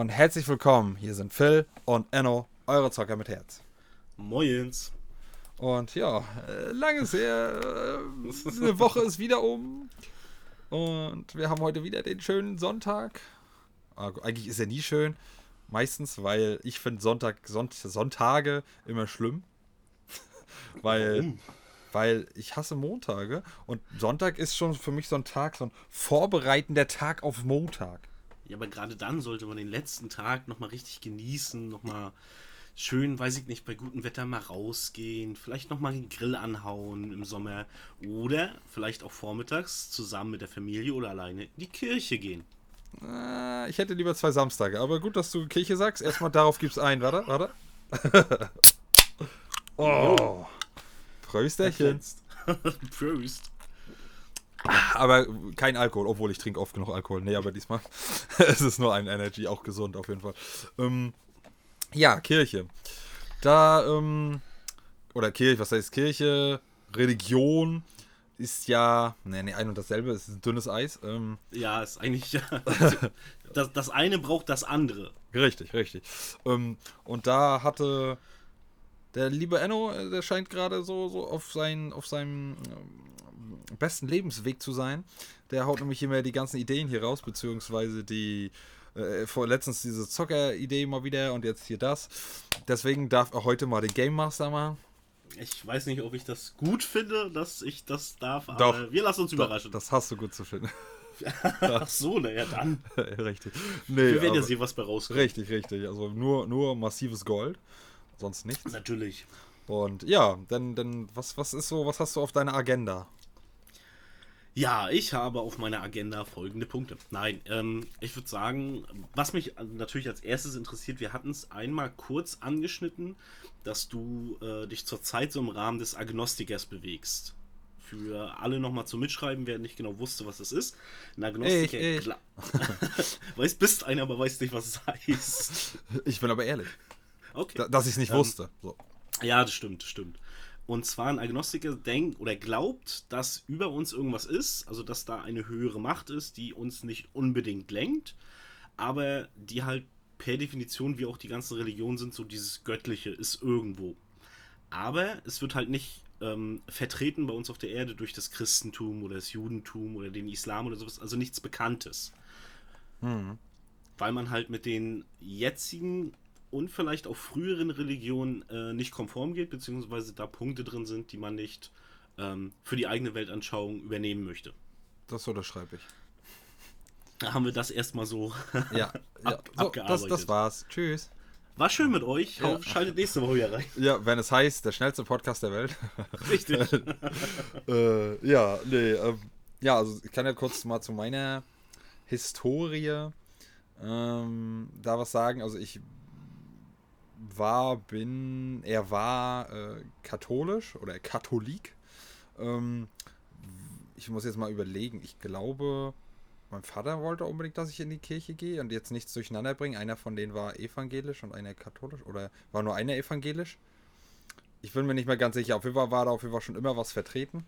und herzlich willkommen. Hier sind Phil und Enno, eure Zocker mit Herz. Moins. Und ja, äh, lange ist her. äh, Eine Woche ist wieder um. Und wir haben heute wieder den schönen Sonntag. Ah, Eigentlich ist er nie schön. Meistens, weil ich finde Sonntag, Sonnt Sonntage immer schlimm. weil, Warum? weil ich hasse Montage. Und Sonntag ist schon für mich so ein Tag, so ein vorbereitender Tag auf Montag. Ja, aber gerade dann sollte man den letzten Tag nochmal richtig genießen, nochmal schön, weiß ich nicht, bei gutem Wetter mal rausgehen, vielleicht nochmal den Grill anhauen im Sommer oder vielleicht auch vormittags zusammen mit der Familie oder alleine in die Kirche gehen. Äh, ich hätte lieber zwei Samstage, aber gut, dass du Kirche sagst. Erstmal darauf gibt's ein, warte, warte. oh. Prösterchen. Prost. Aber kein Alkohol, obwohl ich trinke oft genug Alkohol. Nee, aber diesmal es ist nur ein Energy, auch gesund auf jeden Fall. Ähm, ja, Kirche. Da, ähm, oder Kirche, was heißt Kirche? Religion ist ja, nee, nee, ein und dasselbe, es ist ein dünnes Eis. Ähm, Ja, ist eigentlich ja. Das, das eine braucht das andere. Richtig, richtig. Ähm, und da hatte der liebe Enno, äh, der scheint gerade so, so auf, sein, auf seinem ähm, besten Lebensweg zu sein. Der haut nämlich immer die ganzen Ideen hier raus, beziehungsweise die äh, vor letztens diese Zocker-Idee mal wieder und jetzt hier das. Deswegen darf er heute mal den Game Master machen. Ich weiß nicht, ob ich das gut finde, dass ich das darf, aber Doch. wir lassen uns überraschen. Das hast du gut zu finden. Ach so, naja, dann. richtig. Nee, Wir werden ja sehen, was bei rauskommt. Richtig, richtig. Also nur, nur massives Gold. Sonst nichts. Natürlich. Und ja, dann, dann, was, was ist so, was hast du auf deiner Agenda? Ja, ich habe auf meiner Agenda folgende Punkte. Nein, ähm, ich würde sagen, was mich natürlich als erstes interessiert, wir hatten es einmal kurz angeschnitten, dass du äh, dich zurzeit so im Rahmen des Agnostikers bewegst. Für alle nochmal zum Mitschreiben, wer nicht genau wusste, was das ist. Ein Agnostiker, Ich, ich. klar. weiß, bist einer, aber weiß nicht, was es heißt. Ich bin aber ehrlich, Okay. da, dass ich es nicht Ähm, wusste. So. Ja, das stimmt, das stimmt. Und zwar ein Agnostiker denkt oder glaubt, dass über uns irgendwas ist, also dass da eine höhere Macht ist, die uns nicht unbedingt lenkt, aber die halt per Definition, wie auch die ganzen Religionen sind, so dieses Göttliche ist irgendwo. Aber es wird halt nicht ähm, vertreten bei uns auf der Erde durch das Christentum oder das Judentum oder den Islam oder sowas, also nichts Bekanntes. Weil man halt mit den jetzigen und vielleicht auch früheren Religionen äh, nicht konform geht, beziehungsweise da Punkte drin sind, die man nicht ähm, für die eigene Weltanschauung übernehmen möchte. Das unterschreibe ich. Da haben wir das erstmal so. Ja, ja. Ab- So, das, abgearbeitet. das war's. Tschüss. War schön mit euch. Ja. Hoffe, Schaltet nächste Woche wieder rein. Ja, wenn es heißt, der schnellste Podcast der Welt. Richtig. äh, ja, nee, ähm, ja, also ich kann ja kurz mal zu meiner Historie ähm, da was sagen. Also ich war, bin, er war äh, katholisch oder Katholik. Ähm, ich muss jetzt mal überlegen. Ich glaube, mein Vater wollte unbedingt, dass ich in die Kirche gehe und jetzt nichts durcheinander bringen. Einer von denen war evangelisch und einer katholisch oder war nur einer evangelisch. Ich bin mir nicht mehr ganz sicher. Auf jeden Fall war da auf jeden Fall schon immer was vertreten.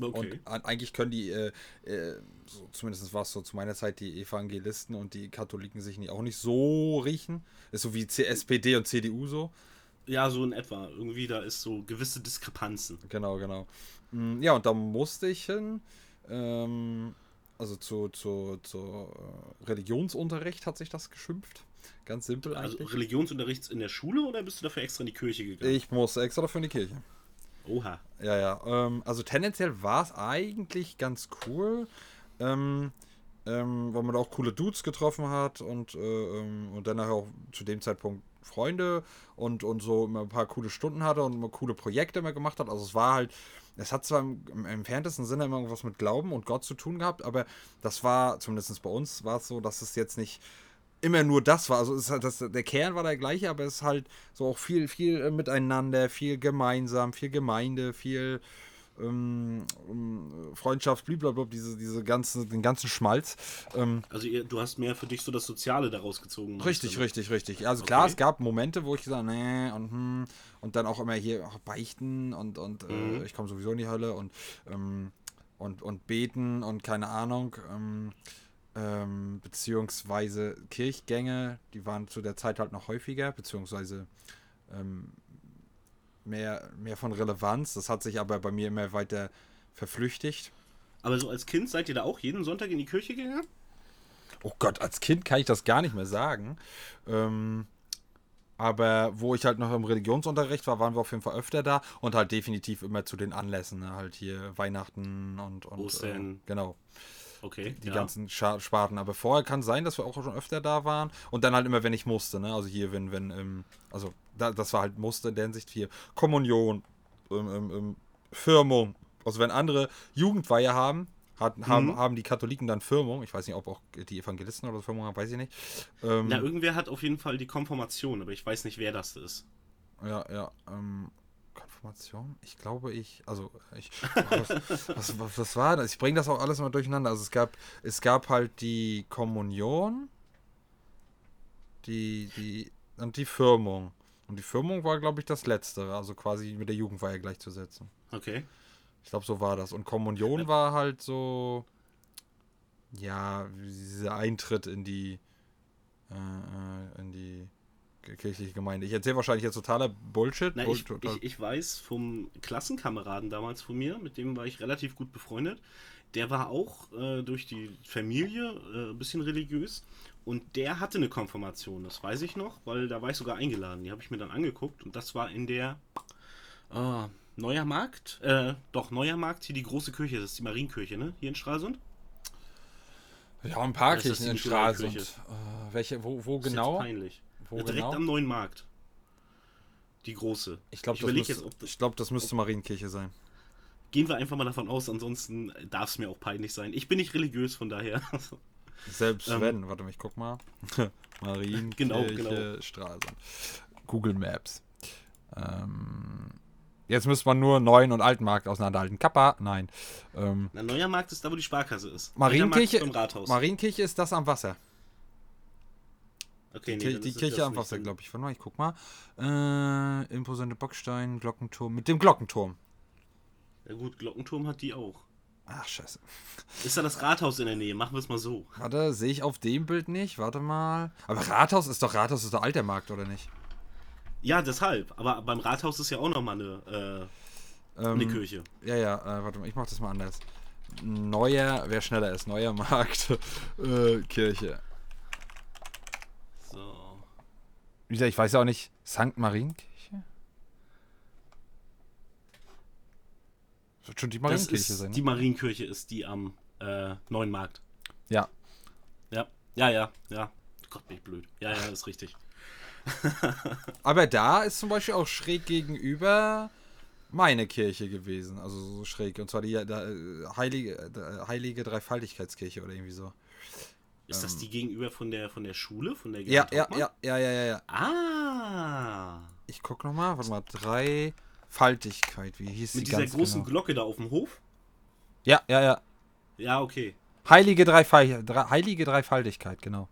Okay. Und eigentlich können die, äh, äh, so, zumindest war es so zu meiner Zeit, die Evangelisten und die Katholiken sich nicht, auch nicht so riechen. Ist so wie SPD und CDU so. Ja, so in etwa. Irgendwie da ist so gewisse Diskrepanzen. Genau, genau. Mm, Ja, und da musste ich hin. Ähm, also zu, zu, zu äh, Religionsunterricht hat sich das geschimpft. Ganz simpel Also eigentlich. Religionsunterrichts in der Schule oder bist du dafür extra in die Kirche gegangen? ich musste extra dafür in die Kirche. Oha. Ja, ja. Ähm, also tendenziell war es eigentlich ganz cool, ähm, ähm, weil man da auch coole Dudes getroffen hat und, äh, ähm, und dann auch zu dem Zeitpunkt Freunde und, und so immer ein paar coole Stunden hatte und immer coole Projekte immer gemacht hat. Also es war halt, es hat zwar im, im entferntesten Sinne immer irgendwas mit Glauben und Gott zu tun gehabt, aber das war, zumindest bei uns, war es so, dass es jetzt nicht immer nur das war. Also halt das, der Kern war der gleiche, aber es ist halt so auch viel, viel äh, miteinander, viel gemeinsam, viel Gemeinde, viel ähm, ähm, Freundschaft, blablabla, diese, diese ganzen, den ganzen Schmalz. Ähm, Also ihr, du hast mehr für dich so das Soziale daraus gezogen. Richtig, richtig, richtig. Also klar, Okay. es gab Momente, wo ich gesagt nee und hm, und dann auch immer hier ach, beichten und und Mhm. äh, ich komme sowieso in die Hölle und ähm, und und beten und keine Ahnung ähm, ähm, beziehungsweise Kirchgänge, die waren zu der Zeit halt noch häufiger, beziehungsweise ähm, mehr mehr von Relevanz. Das hat sich aber bei mir immer weiter verflüchtigt. Aber so als Kind seid ihr da auch jeden Sonntag in die Kirche gegangen? Oh Gott, als Kind kann ich das gar nicht mehr sagen. Ähm, aber wo ich halt noch im Religionsunterricht war, waren wir auf jeden Fall öfter da und halt definitiv immer zu den Anlässen, ne? halt hier Weihnachten und, und Ostern. Äh, genau, Okay. die ja. ganzen Sparten. Aber vorher kann sein, dass wir auch schon öfter da waren und dann halt immer, wenn ich musste, ne? also hier, wenn, wenn, ähm, also da, das war halt musste in der Hinsicht hier, Kommunion, ähm, ähm, ähm, Firmung, also wenn andere Jugendweihe haben, hat, haben, Mhm. haben die Katholiken dann Firmung. Ich weiß nicht, ob auch die Evangelisten oder Firmung haben, weiß ich nicht. Ähm, Na, irgendwer hat auf jeden Fall die Konfirmation, aber ich weiß nicht, wer das ist. ja, ja. Ähm, Konfirmation? Ich glaube, ich. Also, ich. Was, was, was, was war das? Ich bringe das auch alles mal durcheinander. Also, es gab, es gab halt die Kommunion, die, die. Und die Firmung. Und die Firmung war, glaube ich, das Letztere. Also quasi mit der Jugendweihe gleichzusetzen. Okay. Ich glaube, so war das. Und Kommunion war halt so, ja, dieser Eintritt in die, äh, äh, in die kirchliche Gemeinde. Ich erzähle wahrscheinlich jetzt totaler Bullshit. Na, ich, ich, ich weiß vom Klassenkameraden damals von mir, mit dem war ich relativ gut befreundet. Der war auch äh, durch die Familie äh, ein bisschen religiös und der hatte eine Konfirmation, das weiß ich noch, weil da war ich sogar eingeladen. Die habe ich mir dann angeguckt und das war in der äh, Neuer Markt, äh, doch Neuer Markt, hier die große Kirche, das ist die Marienkirche, ne? Hier in Stralsund. ja, ein paar Das ist Kirchen in Stralsund. Äh, welche, wo, wo Ist jetzt genau? peinlich. Wo direkt genau? am Neuen Markt. Die große. Ich glaube, ich das, das- glaub, das müsste Marienkirche sein. Gehen wir einfach mal davon aus, ansonsten darf es mir auch peinlich sein. Ich bin nicht religiös, von daher. Selbst Ähm, wenn, warte mal, ich guck mal. Marienkirche, Genau, genau. Stralsund. Google Maps. Ähm, jetzt müsste man nur Neuen und Altenmarkt auseinanderhalten. Kappa, nein. Ähm, Na, Neuer Markt ist da, wo die Sparkasse ist. Marienkirche, Markt. Marienkirche ist das am Wasser. Okay, Die, nee, die Kirche Wasser, drin. glaube ich. Warte mal, ich guck mal. Äh, imposante Bockstein, Glockenturm. Mit dem Glockenturm. Ja gut, Glockenturm hat die auch. Ach, scheiße. Ist da das Rathaus in der Nähe? Machen wir es mal so. Warte, sehe ich auf dem Bild nicht. Warte mal. Aber Rathaus ist doch Rathaus, ist doch alter Markt, oder nicht? Ja, deshalb. Aber beim Rathaus ist ja auch nochmal eine, äh, Ähm, eine Kirche. Ja, ja, äh, warte mal, ich mach das mal anders. Neuer, wer schneller ist, neuer Markt, äh, Kirche. So. Wie gesagt, ich weiß ja auch nicht, St. Marienkirche? Das wird schon die Marienkirche sein. die Ne? Marienkirche ist die am äh, Neuen Markt. Ja. Ja, ja, ja, ja. Gott, bin ich blöd. Ja, ja, ist richtig. Aber da ist zum Beispiel auch schräg gegenüber meine Kirche gewesen. Also so schräg. Und zwar die da, äh, Heilige, äh, Heilige Dreifaltigkeitskirche oder irgendwie so. Ist das die gegenüber von der von der Schule, von der Ähm. Ja, ja, ja, ja, ja, ja, ja. Ah. Ich guck nochmal, warte mal, Dreifaltigkeit, wie hieß Mit die dieser ganz großen genau? Glocke da auf dem Hof? Ja, ja, ja. Ja, okay. Heilige, Dreifal Dre Heilige Dreifaltigkeit, genau.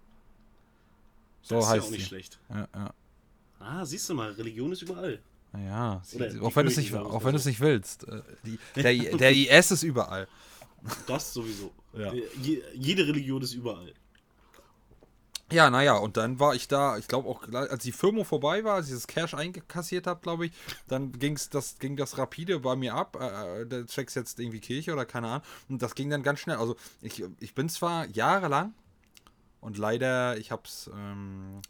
So das ist ja heißt auch nicht sie. schlecht. Ja, ja. Ah, siehst du mal, Religion ist überall. Ja, Oder die auch wenn du es nicht, auch mal wenn du es so. nicht willst. Äh, Die, der, der IS ist überall. Das sowieso. Ja. Äh, Je, jede Religion ist überall. Ja, naja, und dann war ich da, ich glaube auch, als die Firma vorbei war, als ich das Cash eingekassiert habe, glaube ich, dann ging's das, ging das rapide bei mir ab. Äh, äh, der checks jetzt irgendwie Kirche oder keine Ahnung. Und das ging dann ganz schnell. Also ich, ich bin zwar jahrelang und leider, ich hab's, ähm,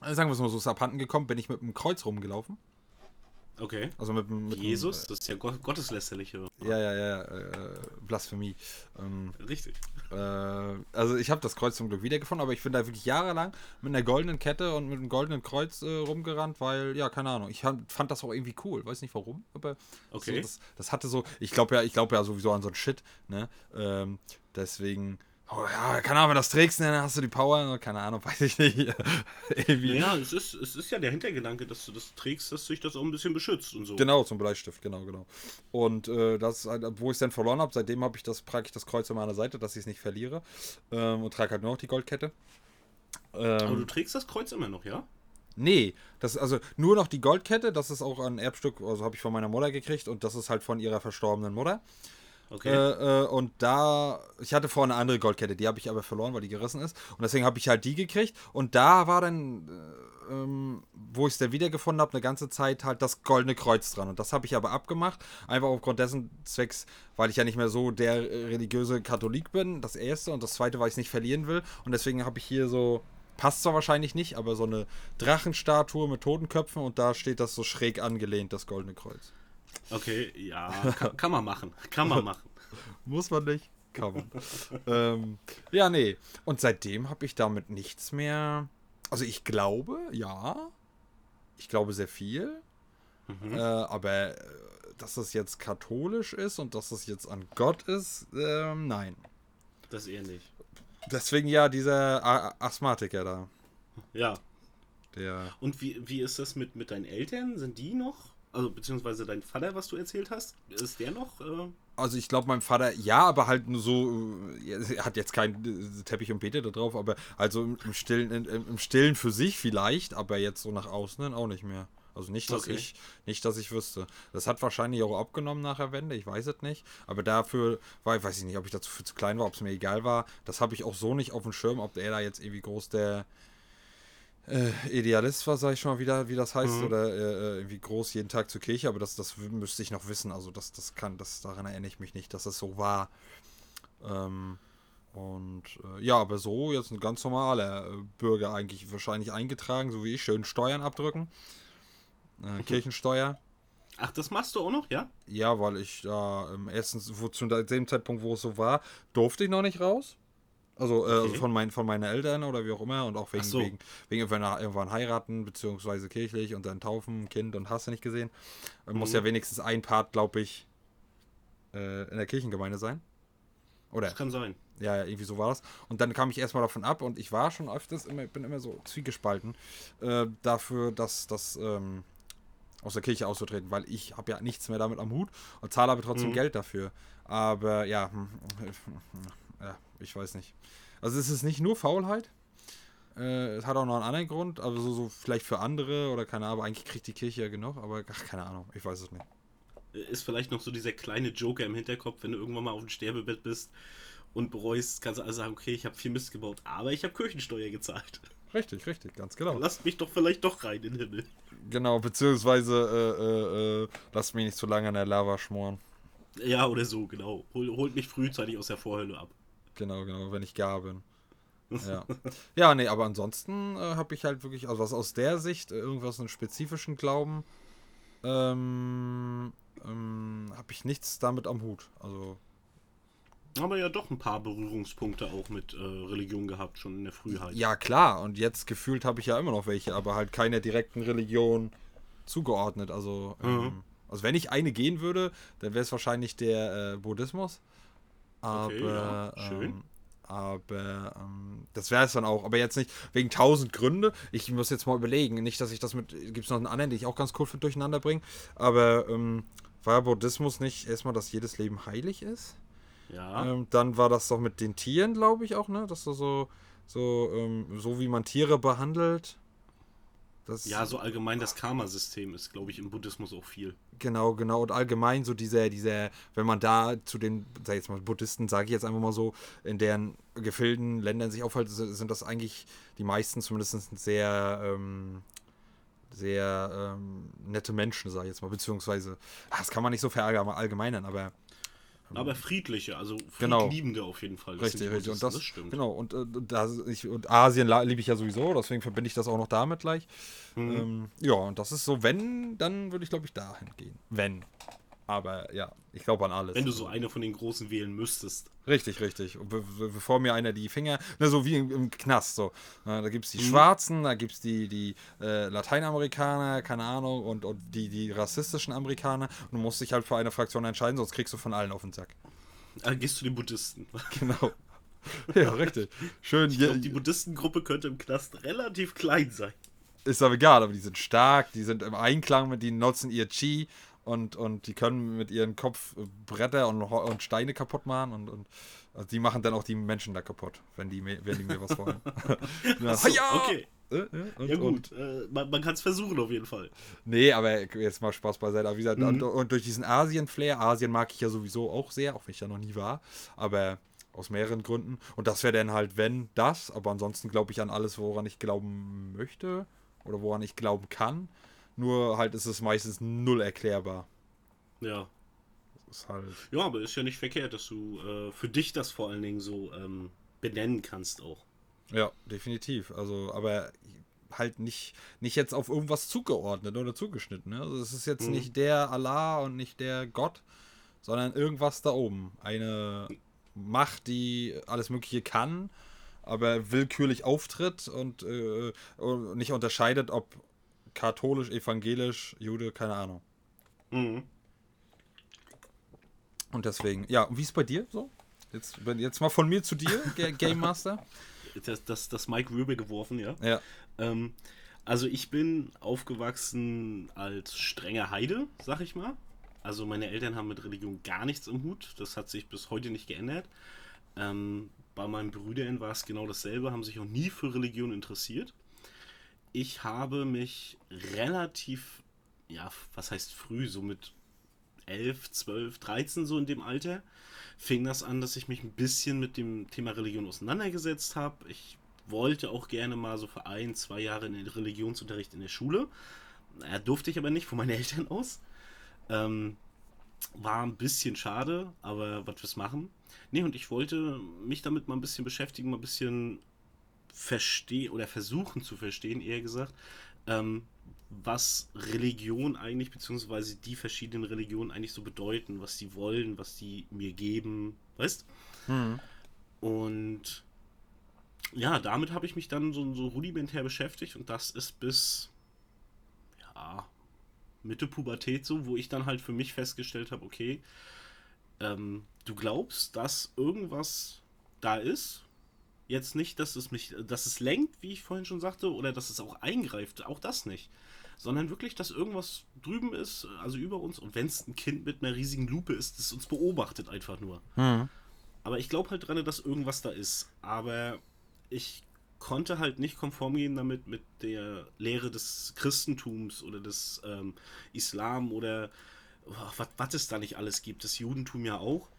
sagen wir es mal so, ist abhanden gekommen, bin ich mit einem Kreuz rumgelaufen. Okay. Also mit, mit Jesus, das ist ja Gott, Gotteslästerlich. hier. Ja, ja, ja, äh, Blasphemie. Ähm, Richtig. äh, also ich habe das Kreuz zum Glück wiedergefunden, aber ich bin da wirklich jahrelang mit einer goldenen Kette und mit einem goldenen Kreuz äh, rumgerannt, weil, ja, keine Ahnung, ich fand, fand das auch irgendwie cool, weiß nicht warum, aber Okay. so, das, das hatte so, ich glaube ja, ich glaube ja sowieso an so ein Shit, ne? Ähm, deswegen oh ja, keine Ahnung, wenn du das trägst, dann hast du die Power, keine Ahnung, weiß ich nicht. Ja, es ist, es ist ja der Hintergedanke, dass du das trägst, dass sich das auch ein bisschen beschützt und so. Genau, zum Bleistift, genau, genau. Und äh, das, halt, wo ich es dann verloren habe, seitdem habe ich das, trage ich das Kreuz an meiner Seite, dass ich es nicht verliere. Ähm, und trage halt nur noch die Goldkette. Ähm, Aber du trägst das Kreuz immer noch, ja? Nee, das also nur noch die Goldkette, das ist auch ein Erbstück, also habe ich von meiner Mutter gekriegt und das ist halt von ihrer verstorbenen Mutter. Okay. Äh, äh, und da, ich hatte vorher eine andere Goldkette, die habe ich aber verloren, weil die gerissen ist. Und deswegen habe ich halt die gekriegt. Und da war dann, äh, ähm, wo ich es dann wiedergefunden habe, eine ganze Zeit halt das goldene Kreuz dran. Und das habe ich aber abgemacht, einfach aufgrund dessen Zwecks, weil ich ja nicht mehr so der religiöse Katholik bin, das erste. Und das zweite, weil ich es nicht verlieren will. Und deswegen habe ich hier so passt zwar wahrscheinlich nicht, aber so eine Drachenstatue mit Totenköpfen und da steht das so schräg angelehnt, das Goldene Kreuz. Okay, ja, kann, kann man machen. Kann man machen. Muss man nicht? Kann man. ähm, ja, nee. Und seitdem habe ich damit nichts mehr. Also ich glaube, ja. Ich glaube sehr viel. Mhm. Äh, aber äh, dass es jetzt katholisch ist und dass es jetzt an Gott ist, äh, nein. Das eher nicht. Deswegen ja dieser A Asthmatiker da. Ja. Der. Und wie, wie ist das mit, mit deinen Eltern? Sind die noch? Also, beziehungsweise dein Vater, was du erzählt hast, ist der noch? Äh also ich glaube, mein Vater, ja, aber halt nur so, äh, er hat jetzt keinen Teppich und Beete da drauf, aber also im Stillen, im, im Stillen für sich vielleicht, aber jetzt so nach außen auch nicht mehr. Also nicht, dass okay. ich, nicht, dass ich wüsste. Das hat wahrscheinlich auch abgenommen nach der Wende, ich weiß es nicht. Aber dafür war, weiß ich nicht, ob ich dazu zu klein war, ob es mir egal war. Das habe ich auch so nicht auf dem Schirm, ob er da jetzt irgendwie groß der äh, Idealist war, sag ich schon mal wieder, wie das heißt, mhm. oder äh, äh, irgendwie groß jeden Tag zur Kirche, aber das, das müsste ich noch wissen. Also das, das kann, das daran erinnere ich mich nicht, dass das so war. Ähm, und äh, ja, aber so jetzt ein ganz normaler äh, Bürger eigentlich wahrscheinlich eingetragen, so wie ich, schön Steuern abdrücken. Äh, Kirchensteuer. Ach, das machst du auch noch, ja? Ja, weil ich da ähm, erstens, wo, zu dem Zeitpunkt, wo es so war, durfte ich noch nicht raus. Also, äh, also okay. also von, mein, von meinen Eltern oder wie auch immer und auch wegen, so. wegen, wegen irgendwann, irgendwann heiraten, beziehungsweise kirchlich und dann taufen, Kind und hast du nicht gesehen. Mhm. Muss ja wenigstens ein Part, glaube ich, äh, in der Kirchengemeinde sein. Oder? Das kann sein. Ja, ja, irgendwie so war das. Und dann kam ich erstmal davon ab und ich war schon öfters immer, bin immer so zwiegespalten äh, dafür, dass das ähm, aus der Kirche auszutreten, weil ich habe ja nichts mehr damit am Hut und zahle aber trotzdem mhm. Geld dafür. Aber ja, hm, ja, ich weiß nicht. Also es ist nicht nur Faulheit. Äh, es hat auch noch einen anderen Grund, aber so, so vielleicht für andere oder keine Ahnung, eigentlich kriegt die Kirche ja genug, aber ach, keine Ahnung, ich weiß es nicht. Ist vielleicht noch so dieser kleine Joker im Hinterkopf, wenn du irgendwann mal auf dem Sterbebett bist und bereust, kannst du also sagen, okay, ich habe viel Mist gebaut, aber ich habe Kirchensteuer gezahlt. Richtig, richtig, ganz genau. Lasst mich doch vielleicht doch rein in den Himmel. Genau, beziehungsweise äh, äh, äh, lasst mich nicht zu lange in der Lava schmoren. Ja, oder so, genau. Hol, holt mich frühzeitig aus der Vorhölle ab. Genau, genau, wenn ich gar bin. Ja. ja, nee, aber ansonsten äh, habe ich halt wirklich, also was aus der Sicht, äh, irgendwas einen spezifischen Glauben, ähm, ähm, habe ich nichts damit am Hut. Also aber ja doch ein paar Berührungspunkte auch mit äh, Religion gehabt, schon in der Frühheit. Ja, klar. Und jetzt gefühlt habe ich ja immer noch welche, aber halt keine direkten Religion zugeordnet. Also, mhm. ähm, also wenn ich eine gehen würde, dann wäre es wahrscheinlich der äh, Buddhismus. Aber, okay, ja. schön. Ähm, aber ähm, das wäre es dann auch. Aber jetzt nicht wegen tausend Gründe. Ich muss jetzt mal überlegen. Nicht, dass ich das mit. Gibt es noch einen anderen, den ich auch ganz cool finde, durcheinander bringe. Aber ähm, war Buddhismus nicht erstmal, dass jedes Leben heilig ist? Ja. Ähm, dann war das doch mit den Tieren, glaube ich, auch, ne? Dass du so, so, ähm, so wie man Tiere behandelt. Das ja, so allgemein das Karma-System ist, glaube ich, im Buddhismus auch viel. Genau, genau. Und allgemein so dieser, dieser, wenn man da zu den, sag ich jetzt mal, Buddhisten, sage ich jetzt einfach mal so, in deren Gefilden, Ländern sich aufhalten, sind das eigentlich die meisten zumindest sehr, ähm, sehr ähm, nette Menschen, sage ich jetzt mal, beziehungsweise, das kann man nicht so verallgemeinern, aber aber friedliche, also genau. friedliebende genau. auf jeden Fall. Das richtig, richtig. Und das, das, stimmt. Genau, und, äh, das, ich, und Asien liebe ich ja sowieso, deswegen verbinde ich das auch noch damit gleich. Mhm. Ähm, ja, und das ist so, wenn, dann würde ich glaube ich dahin gehen. Wenn. Aber ja, ich glaube an alles. Wenn du so eine von den Großen wählen müsstest. Richtig, richtig. Und be bevor mir einer die Finger, ne, so wie im, im Knast, so. Da gibt es die mhm. Schwarzen, da gibt es die, die äh, Lateinamerikaner, keine Ahnung, und, und die, die rassistischen Amerikaner. Und du musst dich halt für eine Fraktion entscheiden, sonst kriegst du von allen auf den Sack. Dann gehst du den Buddhisten. Genau. ja, richtig. Schön. Ich glaube, die Buddhistengruppe könnte im Knast relativ klein sein. Ist aber egal, aber die sind stark, die sind im Einklang mit, die nutzen ihr Chi und, und die können mit ihrem Kopf Bretter und, und Steine kaputt machen und, und also die machen dann auch die Menschen da kaputt, wenn die, wenn die mir was wollen. so, ja, okay. Äh, und, ja gut, äh, man, man kann es versuchen auf jeden Fall. Nee, aber jetzt mal Spaß beiseite. Wie gesagt, mhm. und, und, durch diesen Asien-Flair, Asien mag ich ja sowieso auch sehr, auch wenn ich da noch nie war, aber aus mehreren Gründen. Und das wäre dann halt, wenn das, aber ansonsten glaube ich an alles, woran ich glauben möchte oder woran ich glauben kann. Nur halt ist es meistens null erklärbar. Ja. Halt ja, aber ist ja nicht verkehrt, dass du äh, für dich das vor allen Dingen so ähm, benennen kannst auch. Ja, definitiv. Also, aber halt nicht, nicht jetzt auf irgendwas zugeordnet oder zugeschnitten. Ne? Also es ist jetzt mhm. nicht der Allah und nicht der Gott, sondern irgendwas da oben. Eine Macht, die alles Mögliche kann, aber willkürlich auftritt und, äh, und nicht unterscheidet, ob katholisch, evangelisch, Jude, keine Ahnung. Mhm. Und deswegen, ja, und wie ist es bei dir so? Jetzt, jetzt mal von mir zu dir, Game Master. das, das, das Mike Rübe geworfen, ja. Ja. Ähm, also ich bin aufgewachsen als strenger Heide, sag ich mal. Also meine Eltern haben mit Religion gar nichts im Hut. Das hat sich bis heute nicht geändert. Ähm, bei meinen Brüdern war es genau dasselbe, haben sich auch nie für Religion interessiert. Ich habe mich relativ, ja, was heißt früh, so mit 11, 12, 13 so in dem Alter, fing das an, dass ich mich ein bisschen mit dem Thema Religion auseinandergesetzt habe. Ich wollte auch gerne mal so für ein, zwei Jahre in den Religionsunterricht in der Schule. Naja, durfte ich aber nicht von meinen Eltern aus. Ähm, war ein bisschen schade, aber was wir's machen. Nee, und ich wollte mich damit mal ein bisschen beschäftigen, mal ein bisschen verstehen oder versuchen zu verstehen, eher gesagt, ähm, was Religion eigentlich, beziehungsweise die verschiedenen Religionen eigentlich so bedeuten, was die wollen, was die mir geben, weißt? Mhm. Und ja, damit habe ich mich dann so, so rudimentär beschäftigt und das ist bis ja, Mitte Pubertät so, wo ich dann halt für mich festgestellt habe, okay, ähm, du glaubst, dass irgendwas da ist, jetzt nicht, dass es mich, dass es lenkt, wie ich vorhin schon sagte, oder dass es auch eingreift, auch das nicht sondern wirklich, dass irgendwas drüben ist, also über uns. Und wenn es ein Kind mit einer riesigen Lupe ist, das uns beobachtet einfach nur. Mhm. Aber ich glaube halt dran, dass irgendwas da ist. Aber ich konnte halt nicht konform gehen damit mit der Lehre des Christentums oder des ähm, Islam oder oh, was es da nicht alles gibt. Das Judentum ja auch.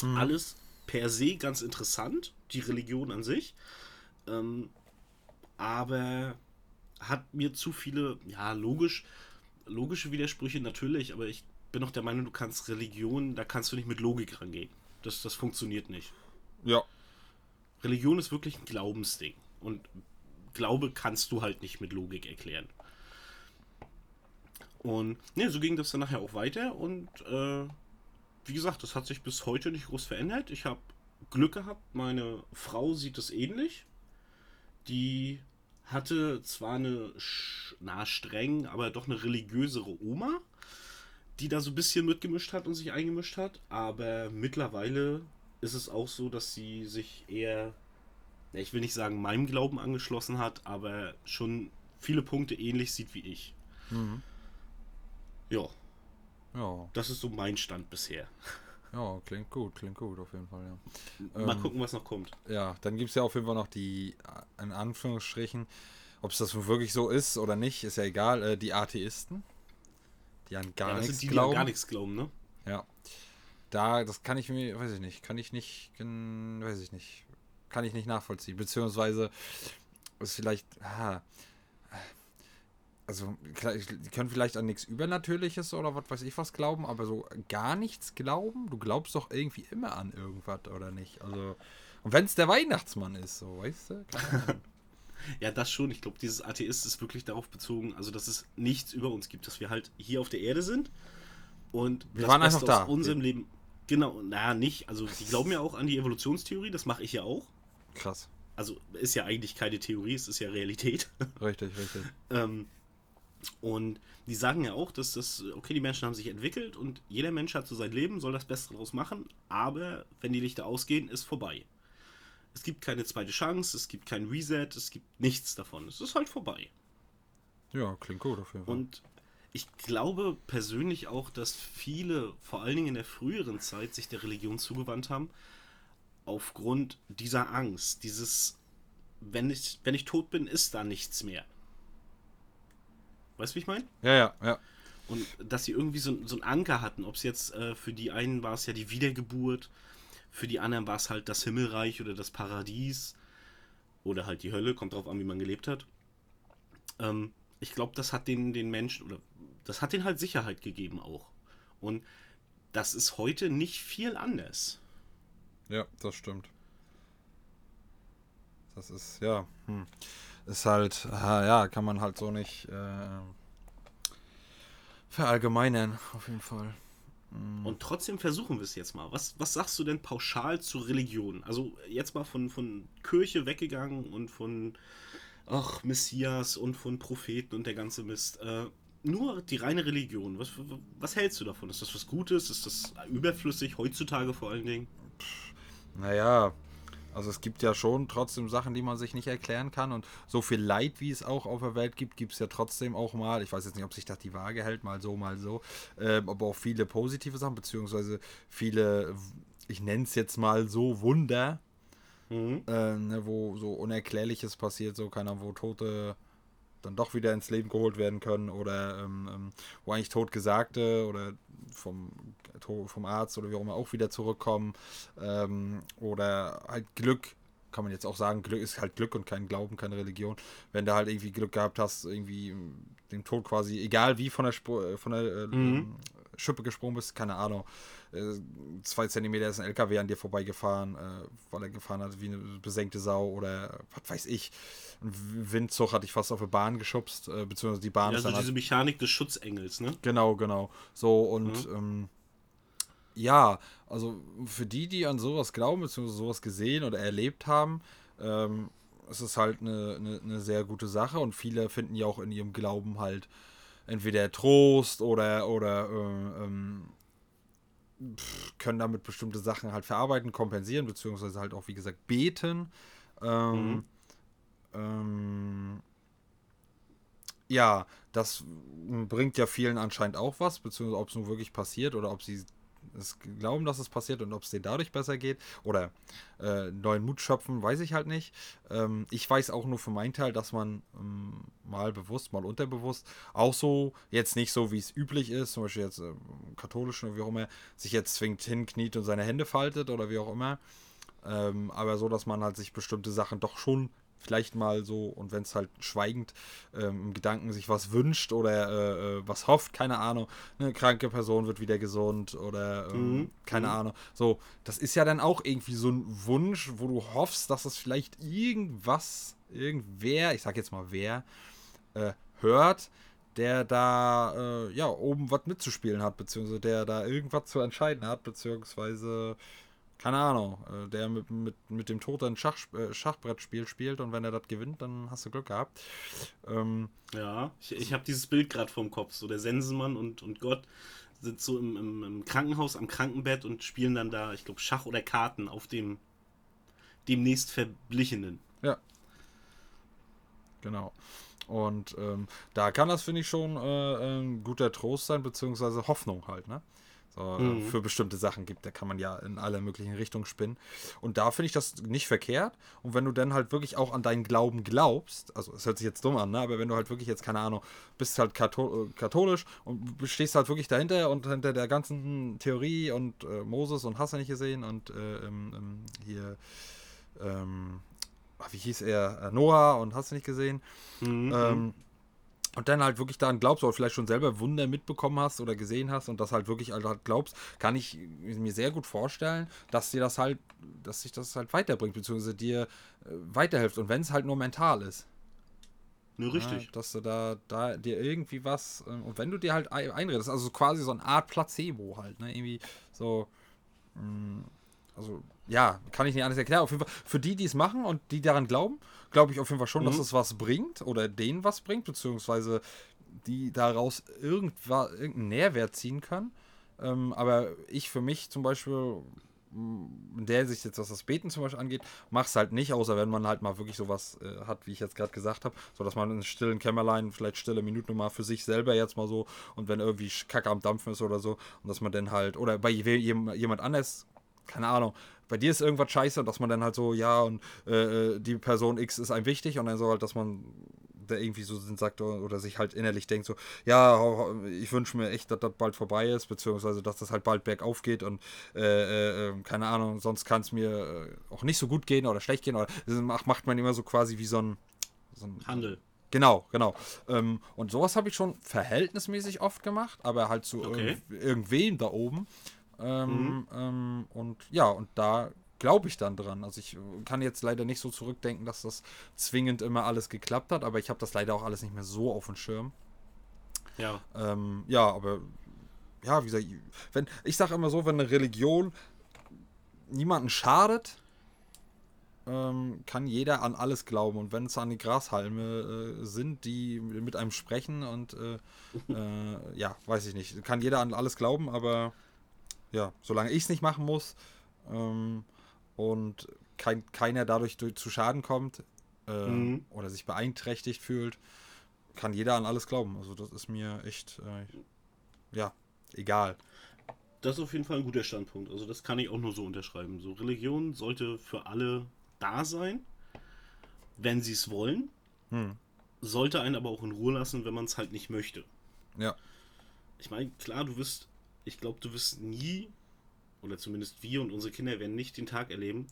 Mhm. Alles per se ganz interessant, die Religion an sich. Ähm, aber hat mir zu viele, ja, logisch, logische Widersprüche natürlich, aber ich bin auch der Meinung, du kannst Religion, da kannst du nicht mit Logik rangehen. Das, das funktioniert nicht. Ja. Religion ist wirklich ein Glaubensding. Und Glaube kannst du halt nicht mit Logik erklären. Und ne, so ging das dann nachher auch weiter. Und äh, wie gesagt, das hat sich bis heute nicht groß verändert. Ich habe Glück gehabt, meine Frau sieht es ähnlich. Die hatte zwar eine, na, streng, aber doch eine religiösere Oma, die da so ein bisschen mitgemischt hat und sich eingemischt hat, aber mittlerweile ist es auch so, dass sie sich eher, ich will nicht sagen meinem Glauben angeschlossen hat, aber schon viele Punkte ähnlich sieht wie ich. Mhm. Ja. Ja. Das ist so mein Stand bisher. Ja, klingt gut, klingt gut auf jeden Fall, ja. Mal ähm, gucken, was noch kommt. Ja, dann gibt es ja auf jeden Fall noch die, in Anführungsstrichen, ob es das wirklich so ist oder nicht, ist ja egal, äh, die Atheisten, die an gar ja, nichts die, glauben. Die gar nichts glauben, ne? Ja. Da, das kann ich mir, weiß ich nicht, kann ich nicht, weiß ich nicht, kann ich nicht nachvollziehen. Beziehungsweise ist vielleicht, ah, also die können vielleicht an nichts Übernatürliches oder was weiß ich was glauben, aber so gar nichts glauben, du glaubst doch irgendwie immer an irgendwas oder nicht. Also und wenn es der Weihnachtsmann ist, so weißt du. ja, das schon. Ich glaube, dieses Atheist ist wirklich darauf bezogen, also dass es nichts über uns gibt, dass wir halt hier auf der Erde sind und wir waren einfach da. aus unserem Leben. Genau, naja, nicht. Also die glauben ja auch an die Evolutionstheorie, das mache ich ja auch. Krass. Also ist ja eigentlich keine Theorie, es ist ja Realität. Richtig, richtig. ähm, und die sagen ja auch, dass das, okay, die Menschen haben sich entwickelt und jeder Mensch hat so sein Leben, soll das Beste daraus machen, aber wenn die Lichter ausgehen, ist vorbei. Es gibt keine zweite Chance, es gibt kein Reset, es gibt nichts davon. Es ist halt vorbei. Ja, klingt gut auf jeden Fall. Und ich glaube persönlich auch, dass viele, vor allen Dingen in der früheren Zeit, sich der Religion zugewandt haben, aufgrund dieser Angst, dieses, wenn ich, wenn ich tot bin, ist da nichts mehr. Weißt du, wie ich meine? Ja, ja, ja. Und dass sie irgendwie so, so einen Anker hatten, ob es jetzt äh, für die einen war es ja die Wiedergeburt, für die anderen war es halt das Himmelreich oder das Paradies oder halt die Hölle, kommt drauf an, wie man gelebt hat. Ähm, ich glaube, das hat den, den Menschen oder das hat denen halt Sicherheit gegeben auch. Und das ist heute nicht viel anders. Ja, das stimmt. Das ist, ja, hm. Ist halt, ja, kann man halt so nicht äh, verallgemeinern, auf jeden Fall. Hm. Und trotzdem versuchen wir es jetzt mal. Was, was sagst du denn pauschal zu Religion? Also jetzt mal von, von Kirche weggegangen und von ach, Messias und von Propheten und der ganze Mist. Äh, nur die reine Religion. Was, was hältst du davon? Ist das was Gutes? Ist das überflüssig heutzutage vor allen Dingen? Naja, also es gibt ja schon trotzdem Sachen, die man sich nicht erklären kann. Und so viel Leid, wie es auch auf der Welt gibt, gibt es ja trotzdem auch mal. Ich weiß jetzt nicht, ob sich das die Waage hält, mal so, mal so. Äh, aber auch viele positive Sachen, beziehungsweise viele, ich nenne es jetzt mal so, Wunder. Mhm. Äh, ne, wo so Unerklärliches passiert, so keiner, wo Tote dann doch wieder ins Leben geholt werden können oder ähm, ähm, wo eigentlich Totgesagte oder vom, vom Arzt oder wie auch immer auch wieder zurückkommen ähm, oder halt Glück kann man jetzt auch sagen, Glück ist halt Glück und kein Glauben, keine Religion. Wenn du halt irgendwie Glück gehabt hast, irgendwie den Tod quasi, egal wie von der, Spur, äh, von der äh, mhm. Schippe gesprungen bist, keine Ahnung, äh, zwei Zentimeter ist ein LKW an dir vorbeigefahren, äh, weil er gefahren hat wie eine besenkte Sau oder was weiß ich. Ein Windzug hatte ich fast auf eine Bahn geschubst, äh, beziehungsweise die Bahn ja, ist also diese halt Mechanik des Schutzengels, ne? Genau, genau. So und mhm. ähm, ja, also für die, die an sowas glauben, beziehungsweise sowas gesehen oder erlebt haben, ähm, es ist halt eine, eine, eine, sehr gute Sache und viele finden ja auch in ihrem Glauben halt entweder Trost oder, oder äh, ähm, können damit bestimmte Sachen halt verarbeiten, kompensieren, beziehungsweise halt auch, wie gesagt, beten. Ähm, mhm. ähm, ja, das bringt ja vielen anscheinend auch was, beziehungsweise ob es nun wirklich passiert oder ob sie es glauben, dass es passiert und ob es denen dadurch besser geht oder äh, neuen Mut schöpfen, weiß ich halt nicht. Ähm, ich weiß auch nur für meinen Teil, dass man ähm, mal bewusst, mal unterbewusst, auch so, jetzt nicht so, wie es üblich ist, zum Beispiel jetzt äh, katholischen oder wie auch immer, sich jetzt zwingt hinkniet und seine Hände faltet oder wie auch immer. Ähm, aber so, dass man halt sich bestimmte Sachen doch schon vielleicht mal so, und wenn es halt schweigend ähm, im Gedanken sich was wünscht oder äh, äh, was hofft, keine Ahnung, eine kranke Person wird wieder gesund oder ähm, mhm. keine mhm. Ahnung. So, das ist ja dann auch irgendwie so ein Wunsch, wo du hoffst, dass es vielleicht irgendwas, irgendwer, ich sag jetzt mal wer, äh, hört, der da äh, ja oben was mitzuspielen hat, beziehungsweise der da irgendwas zu entscheiden hat, beziehungsweise keine Ahnung, äh, der mit, mit, mit dem Tod ein Schach, äh, Schachbrettspiel spielt und wenn er das gewinnt, dann hast du Glück gehabt. Ähm, ja, ich, ich habe dieses Bild gerade vorm Kopf, so der Sensenmann und, und Gott sind so im, im, im Krankenhaus am Krankenbett und spielen dann da, ich glaube, Schach oder Karten auf dem demnächst Verblichenen. Ja. Genau. Und ähm, da kann das, finde ich, schon äh, ein guter Trost sein, beziehungsweise Hoffnung halt, ne? So, mhm. für bestimmte Sachen gibt. Da kann man ja in alle möglichen Richtungen spinnen. Und da finde ich das nicht verkehrt. Und wenn du dann halt wirklich auch an deinen Glauben glaubst, also es hört sich jetzt dumm an, ne? aber wenn du halt wirklich jetzt, keine Ahnung, bist halt äh, katholisch und stehst halt wirklich dahinter und hinter der ganzen Theorie und äh, Moses und hast du nicht gesehen und äh, ähm, hier, ähm, wie hieß er, Noah und hast du nicht gesehen. Mhm. Ähm, und dann halt wirklich daran glaubst oder vielleicht schon selber Wunder mitbekommen hast oder gesehen hast und das halt wirklich halt glaubst, kann ich mir sehr gut vorstellen, dass dir das halt, dass sich das halt weiterbringt, beziehungsweise dir äh, weiterhilft. Und wenn es halt nur mental ist. Nur richtig. Ja, dass du da, da dir irgendwie was, äh, und wenn du dir halt einredest, also quasi so eine Art Placebo halt, ne? Irgendwie so. Mh, mm, also, ja, kann ich nicht anders erklären. Auf jeden Fall, für die, die es machen und die daran glauben, glaube ich auf jeden Fall schon, mhm. dass es was bringt oder denen was bringt, beziehungsweise die daraus irgendwas, irgendeinen Nährwert ziehen können. Ähm, aber ich für mich zum Beispiel in der Hinsicht jetzt, was das Beten zum Beispiel angeht, mach's halt nicht, außer wenn man halt mal wirklich sowas äh, hat, wie ich jetzt gerade gesagt habe, so dass man in stillen Kämmerlein vielleicht stille Minuten mal für sich selber jetzt mal so und wenn irgendwie Kacke am Dampfen ist oder so und dass man dann halt, oder bei jemand anders, keine Ahnung, bei dir ist irgendwas scheiße, dass man dann halt so, ja, und äh, äh die Person X ist einem wichtig und dann so halt, dass man der irgendwie so sagt oder sich halt innerlich denkt, so, ja, ich wünsche mir echt, dass das bald vorbei ist, beziehungsweise dass das halt bald bergauf geht und äh, äh, ähm, keine Ahnung, sonst kann es mir äh, auch nicht so gut gehen oder schlecht gehen. Oder macht man immer so quasi wie so ein, so ein Handel. Genau, genau. Ähm, und sowas habe ich schon verhältnismäßig oft gemacht, aber halt zu okay. irg irgendwem da oben. Ähm, mhm. ähm, und ja, und da glaube ich dann dran. Also ich kann jetzt leider nicht so zurückdenken, dass das zwingend immer alles geklappt hat, aber ich habe das leider auch alles nicht mehr so auf dem Schirm. Ja. Ähm, ja, aber ja, wie gesagt, wenn, ich sage immer so, wenn eine Religion niemanden schadet, ähm, kann jeder an alles glauben. Und wenn es an die Grashalme äh, sind, die mit einem sprechen und äh, äh, ja, weiß ich nicht, kann jeder an alles glauben, aber ja, solange ich es nicht machen muss, ähm, und kein, keiner dadurch zu Schaden kommt äh, mhm. oder sich beeinträchtigt fühlt, kann jeder an alles glauben. Also das ist mir echt, äh, ja, egal. Das ist auf jeden Fall ein guter Standpunkt. Also das kann ich auch nur so unterschreiben. So Religion sollte für alle da sein, wenn sie es wollen. Hm. Sollte einen aber auch in Ruhe lassen, wenn man es halt nicht möchte. Ja. Ich meine, klar, du wirst, ich glaube, du wirst nie oder zumindest wir und unsere Kinder werden nicht den Tag erleben,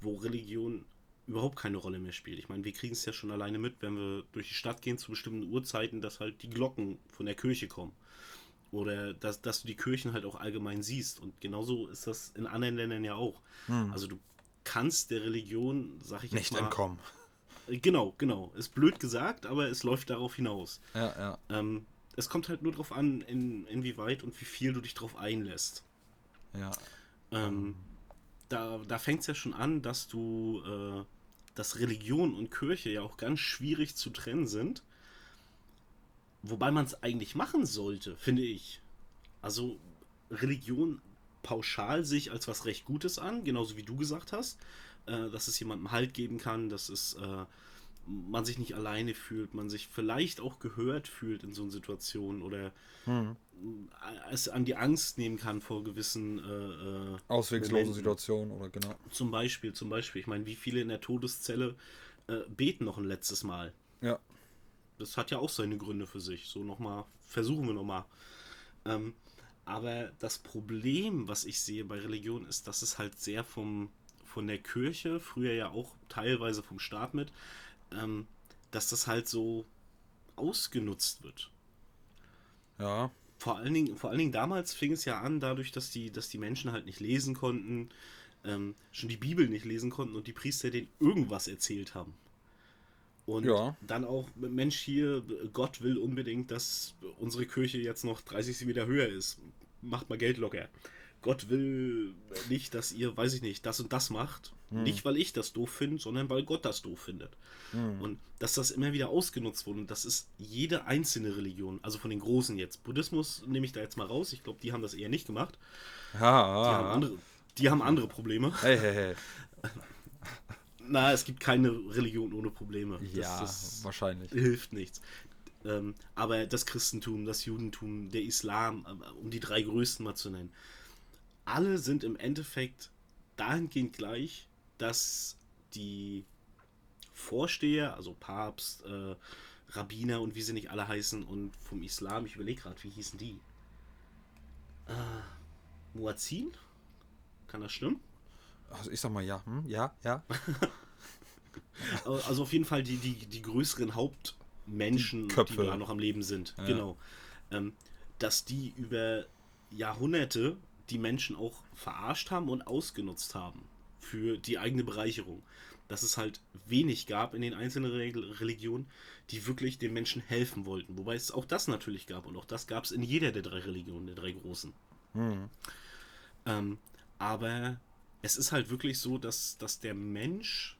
wo Religion überhaupt keine Rolle mehr spielt. Ich meine, wir kriegen es ja schon alleine mit, wenn wir durch die Stadt gehen zu bestimmten Uhrzeiten, dass halt die Glocken von der Kirche kommen. Oder dass, dass du die Kirchen halt auch allgemein siehst. Und genauso ist das in anderen Ländern ja auch. Hm. Also du kannst der Religion, sag ich Nicht mal, entkommen. Genau, genau. Ist blöd gesagt, aber es läuft darauf hinaus. Ja, ja. Ähm, es kommt halt nur darauf an, in, inwieweit und wie viel du dich darauf einlässt. Ja. Ähm, da da fängt es ja schon an, dass du, äh, dass Religion und Kirche ja auch ganz schwierig zu trennen sind. Wobei man es eigentlich machen sollte, finde ich. Also Religion pauschal sich als was recht Gutes an, genauso wie du gesagt hast, äh, dass es jemandem Halt geben kann, dass es äh, man sich nicht alleine fühlt, man sich vielleicht auch gehört fühlt in so einer Situation oder hm. es an die Angst nehmen kann vor gewissen äh, äh ausweglosen Situationen oder genau. Zum Beispiel, zum Beispiel, ich meine, wie viele in der Todeszelle äh, beten noch ein letztes Mal? Ja. Das hat ja auch seine Gründe für sich. So nochmal, versuchen wir nochmal. Ähm, aber das Problem, was ich sehe bei Religion, ist, dass es halt sehr vom, von der Kirche, früher ja auch teilweise vom Staat mit, ähm, dass das halt so ausgenutzt wird. Ja. Vor allen, Dingen, vor allen Dingen damals fing es ja an, dadurch, dass die, dass die Menschen halt nicht lesen konnten, ähm, schon die Bibel nicht lesen konnten und die Priester denen irgendwas erzählt haben. Und ja. dann auch, Mensch, hier, Gott will unbedingt, dass unsere Kirche jetzt noch 30 Meter höher ist. Macht mal Geld locker. Gott will nicht, dass ihr, weiß ich nicht, das und das macht. Hm. Nicht, weil ich das doof finde, sondern weil Gott das doof findet. Hm. Und dass das immer wieder ausgenutzt wurde. Und das ist jede einzelne Religion, also von den großen jetzt. Buddhismus nehme ich da jetzt mal raus. Ich glaube, die haben das eher nicht gemacht. Ja, die, haben andere, die haben andere Probleme. Hey, hey, hey. Na, es gibt keine Religion ohne Probleme. Ja, das, wahrscheinlich. Hilft nichts. Ähm, aber das Christentum, das Judentum, der Islam, äh, um die drei größten mal zu nennen, alle sind im Endeffekt dahingehend gleich, dass die Vorsteher, also Papst, äh, Rabbiner und wie sie nicht alle heißen und vom Islam, ich überlege gerade, wie hießen die? Äh, Muazzin? Kann das stimmen? Also ich sag mal ja, hm? ja, ja. also auf jeden Fall die, die, die größeren Hauptmenschen, die, die da noch am Leben sind. Ja. Genau. Ähm, dass die über Jahrhunderte die Menschen auch verarscht haben und ausgenutzt haben für die eigene Bereicherung. Dass es halt wenig gab in den einzelnen Re Religionen, die wirklich den Menschen helfen wollten. Wobei es auch das natürlich gab und auch das gab es in jeder der drei Religionen, der drei großen. Hm. Ähm, aber es ist halt wirklich so, dass, dass der Mensch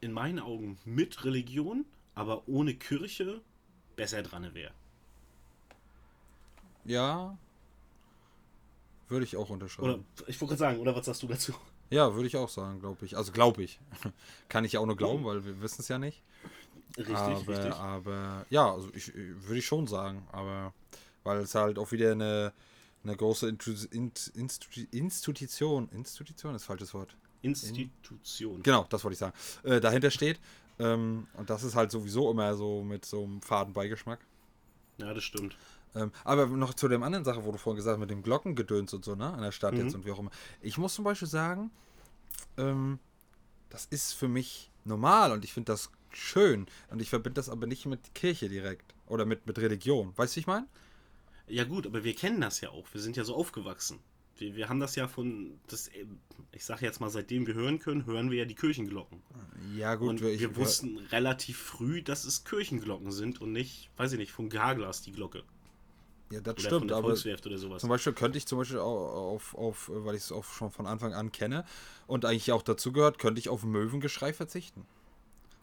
in meinen Augen mit Religion, aber ohne Kirche besser dran wäre. Ja, würde ich auch unterschreiben. Oder, ich wollte gerade sagen, oder was sagst du dazu? Ja, würde ich auch sagen, glaube ich. Also glaube ich. Kann ich ja auch nur glauben, weil wir wissen es ja nicht. Richtig, aber, richtig. aber ja, also ich würde ich schon sagen, aber weil es halt auch wieder eine, eine große Institution, Institution ist falsches Wort. Institution. Genau, das wollte ich sagen. Äh, dahinter steht. Ähm, und das ist halt sowieso immer so mit so einem faden Beigeschmack. Ja, das stimmt. Ähm, aber noch zu dem anderen Sache, wo du vorhin gesagt hast, mit dem Glockengedöns und so, ne? An der Stadt Mhm. jetzt und wie auch immer. Ich muss zum Beispiel sagen, ähm, das ist für mich normal und ich finde das schön. Und ich verbinde das aber nicht mit Kirche direkt. Oder mit, mit Religion. Weißt du, wie ich meine? Ja gut, aber wir kennen das ja auch. Wir sind ja so aufgewachsen. Wir, wir haben das ja von, das, ich sage jetzt mal, seitdem wir hören können, hören wir ja die Kirchenglocken. Ja, gut. und wir wussten relativ früh, dass es Kirchenglocken sind und nicht, weiß ich nicht, von Garglas die Glocke. Ja, das Oder stimmt, aber zum Beispiel könnte ich zum Beispiel au- auf, auf, äh, weil ich es auch schon von Anfang an kenne und eigentlich auch dazu gehört, könnte ich auf Möwengeschrei verzichten.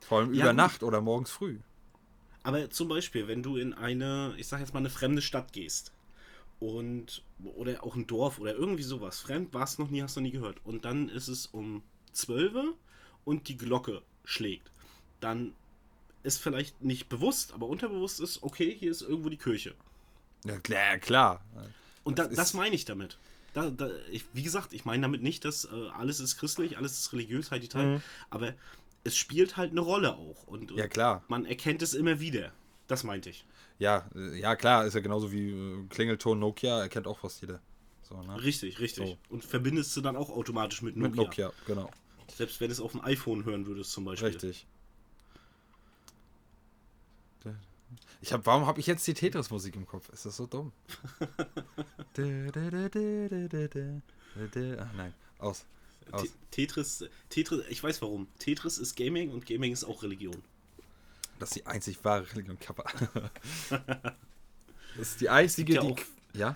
Vor allem Ja, über gut. Nacht oder morgens früh. Aber zum Beispiel, wenn du in eine, ich sag jetzt mal, eine fremde Stadt gehst und oder auch ein Dorf oder irgendwie sowas, fremd warst noch nie, hast noch nie gehört. Und dann ist es um 12 Uhr und die Glocke schlägt. Dann ist vielleicht nicht bewusst, aber unterbewusst ist, okay, hier ist irgendwo die Kirche. Ja, klar, klar. Und Das da, das meine ich damit. Da, da, ich, wie gesagt, ich meine damit nicht, dass äh, alles ist christlich, alles ist religiös, halt die Teil, aber es spielt halt eine Rolle auch. Und, und Mhm. Ja, klar. man erkennt es immer wieder. Das meinte ich. Ja, äh, ja, klar, ist ja genauso wie äh, Klingelton Nokia, erkennt auch fast jeder. So, ne? Richtig, richtig. So. Und verbindest du dann auch automatisch mit Nokia. Mit Nokia, genau. Selbst wenn du es auf dem iPhone hören würdest zum Beispiel. Richtig. Ich hab, warum habe ich jetzt die Tetris-Musik im Kopf? Ist das so dumm? Ach nein, aus. Aus. Tetris, Tetris, ich weiß warum. Tetris ist Gaming und Gaming ist auch Religion. Das ist die einzig wahre Religion, Kappa. Das ist die einzige, ja die. auch- ja?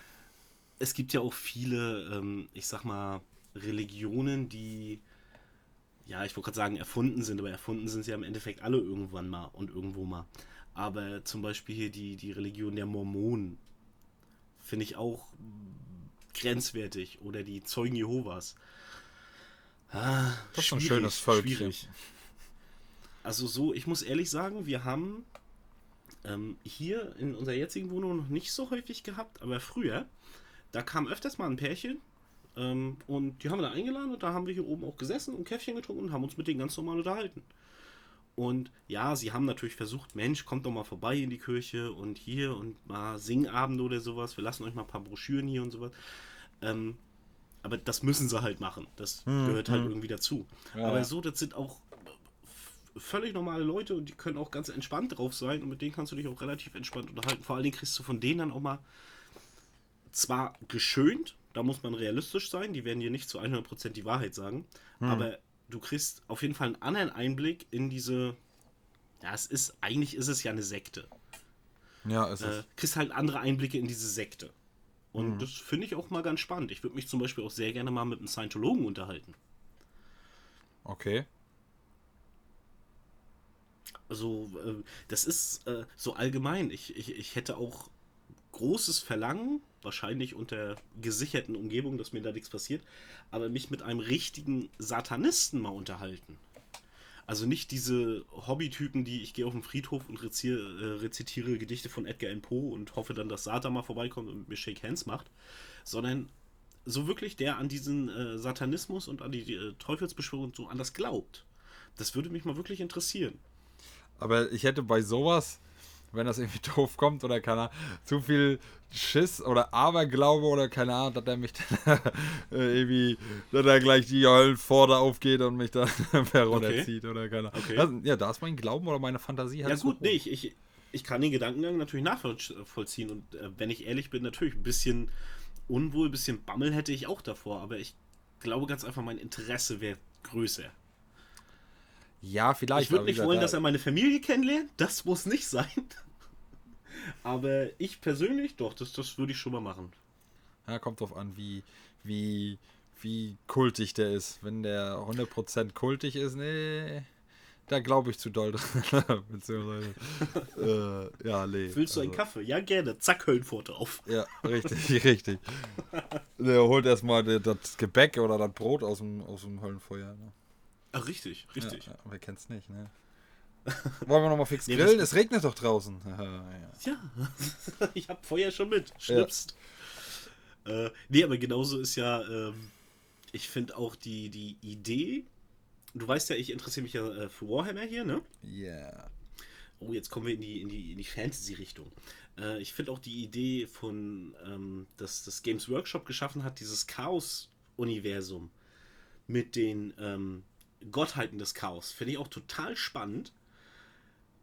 Es gibt ja auch viele, ähm, ich sag mal, Religionen, die, ja, ich wollte gerade sagen, erfunden sind, aber erfunden sind sie ja im Endeffekt alle irgendwann mal und irgendwo mal. Aber zum Beispiel hier die, die Religion der Mormonen finde ich auch grenzwertig. Oder die Zeugen Jehovas. Ah, Das ist ein schönes Völkchen. schwierig. Also so, ich muss ehrlich sagen, wir haben ähm, hier in unserer jetzigen Wohnung noch nicht so häufig gehabt, aber früher, da kam öfters mal ein Pärchen ähm, und die haben wir da eingeladen und da haben wir hier oben auch gesessen und Käffchen getrunken und haben uns mit denen ganz normal unterhalten. Und ja, sie haben natürlich versucht, Mensch, kommt doch mal vorbei in die Kirche und hier und mal Singabende oder sowas. Wir lassen euch mal ein paar Broschüren hier und sowas. Ähm, aber das müssen sie halt machen. Das gehört halt irgendwie dazu. Ja, aber so, das sind auch völlig normale Leute und die können auch ganz entspannt drauf sein und mit denen kannst du dich auch relativ entspannt unterhalten. Vor allen Dingen kriegst du von denen dann auch mal zwar geschönt, da muss man realistisch sein, die werden dir nicht zu 100% die Wahrheit sagen, aber du kriegst auf jeden Fall einen anderen Einblick in diese, ja, es ist, eigentlich ist es ja eine Sekte. Ja, es Äh, ist. kriegst halt andere Einblicke in diese Sekte. Und das finde ich auch mal ganz spannend. Ich würde mich zum Beispiel auch sehr gerne mal mit einem Scientologen unterhalten. Okay. Also, äh, das ist äh, so allgemein. Ich, ich, ich hätte auch großes Verlangen, wahrscheinlich unter gesicherten Umgebungen, dass mir da nichts passiert, aber mich mit einem richtigen Satanisten mal unterhalten. Also nicht diese Hobbytypen, die ich gehe auf den Friedhof und rezier, äh, rezitiere Gedichte von Edgar Allan Poe und hoffe dann, dass Satan mal vorbeikommt und mir Shake Hands macht, sondern so wirklich der an diesen äh, Satanismus und an die äh, Teufelsbeschwörung so anders glaubt. Das würde mich mal wirklich interessieren. Aber ich hätte bei sowas, wenn das irgendwie doof kommt oder keine Ahnung, zu viel Schiss oder Aberglaube oder keine Ahnung, dass er mich dann äh, irgendwie, dass er gleich die Höllenpforte aufgeht und mich dann herunterzieht oder keine Ahnung. Okay. Das, ja, da ist mein Glauben oder meine Fantasie halt Ja gut, nee, ich, ich, ich kann den Gedankengang natürlich nachvollziehen und äh, wenn ich ehrlich bin, natürlich ein bisschen unwohl, ein bisschen Bammel hätte ich auch davor, aber ich glaube ganz einfach, mein Interesse wäre größer. Ja, vielleicht. Ich würde nicht wollen, da- dass er meine Familie kennenlernt, das muss nicht sein. Aber ich persönlich, doch, das, das würde ich schon mal machen. Ja, kommt drauf an, wie, wie, wie kultig der ist. Wenn der 100% kultig ist, nee, da glaube ich zu doll dran. Beziehungsweise, äh, ja, nee. Willst du einen also- Kaffee? Ja, gerne. Zack, Höllenpforte auf. Ja, richtig, richtig. Der holt erstmal das Gebäck oder das Brot aus dem, aus dem Höllenfeuer. Ne? Ah, richtig, richtig. Ja, ja, wer kennt's nicht, ne? Wollen wir nochmal fix Nee, grillen? es regnet doch draußen. ja. Ja, ich hab Feuer schon mit. Schnipst. Äh, nee, aber genauso ist ja, ähm, ich finde auch die, die Idee, du weißt ja, ich interessiere mich ja äh, für Warhammer hier, ne? Yeah. Oh, jetzt kommen wir in die, in die, in die Fantasy-Richtung. Äh, ich finde auch die Idee von, ähm, dass das Games Workshop geschaffen hat, dieses Chaos-Universum mit den ähm, Gottheiten des Chaos, finde ich auch total spannend.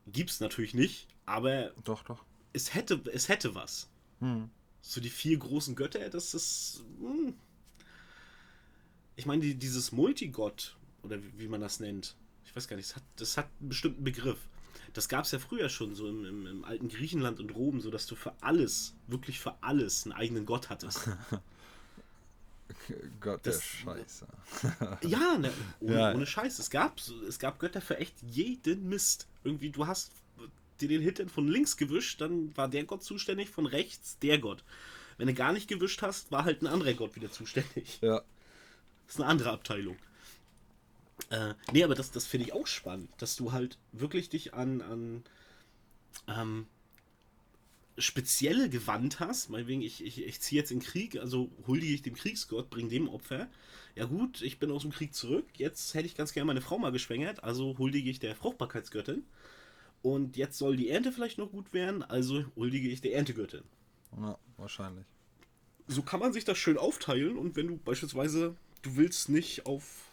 Gibt's natürlich nicht, aber Doch, doch. es hätte, es hätte was. Hm. So die vier großen Götter, das ist. Hm. Ich meine, die, dieses Multigott, oder wie, wie man das nennt, ich weiß gar nicht, das hat, das hat einen bestimmten Begriff. Das gab es ja früher schon, so im, im, im alten Griechenland und Rom, so dass du für alles, wirklich für alles, einen eigenen Gott hattest. Gott, Das- der Scheiße. ja, ne, ohne, Ja. ohne Scheiß. Es gab, es gab Götter für echt jeden Mist. Irgendwie, du hast dir den Hintern von links gewischt, dann war der Gott zuständig, von rechts der Gott. Wenn du gar nicht gewischt hast, war halt ein anderer Gott wieder zuständig. Ja. Das ist eine andere Abteilung. Äh, nee, aber das, das finde ich auch spannend, dass du halt wirklich dich an, an ähm, spezielle gewandt hast. Meinetwegen, ich, ich, ich ziehe jetzt in den Krieg, also huldige ich dem Kriegsgott, bring dem Opfer. Ja gut, ich bin aus dem Krieg zurück, jetzt hätte ich ganz gerne meine Frau mal geschwängert, also huldige ich der Fruchtbarkeitsgöttin. Und jetzt soll die Ernte vielleicht noch gut werden, also huldige ich der Erntegöttin ja, wahrscheinlich. so kann man sich das schön aufteilen und wenn du beispielsweise, du willst nicht auf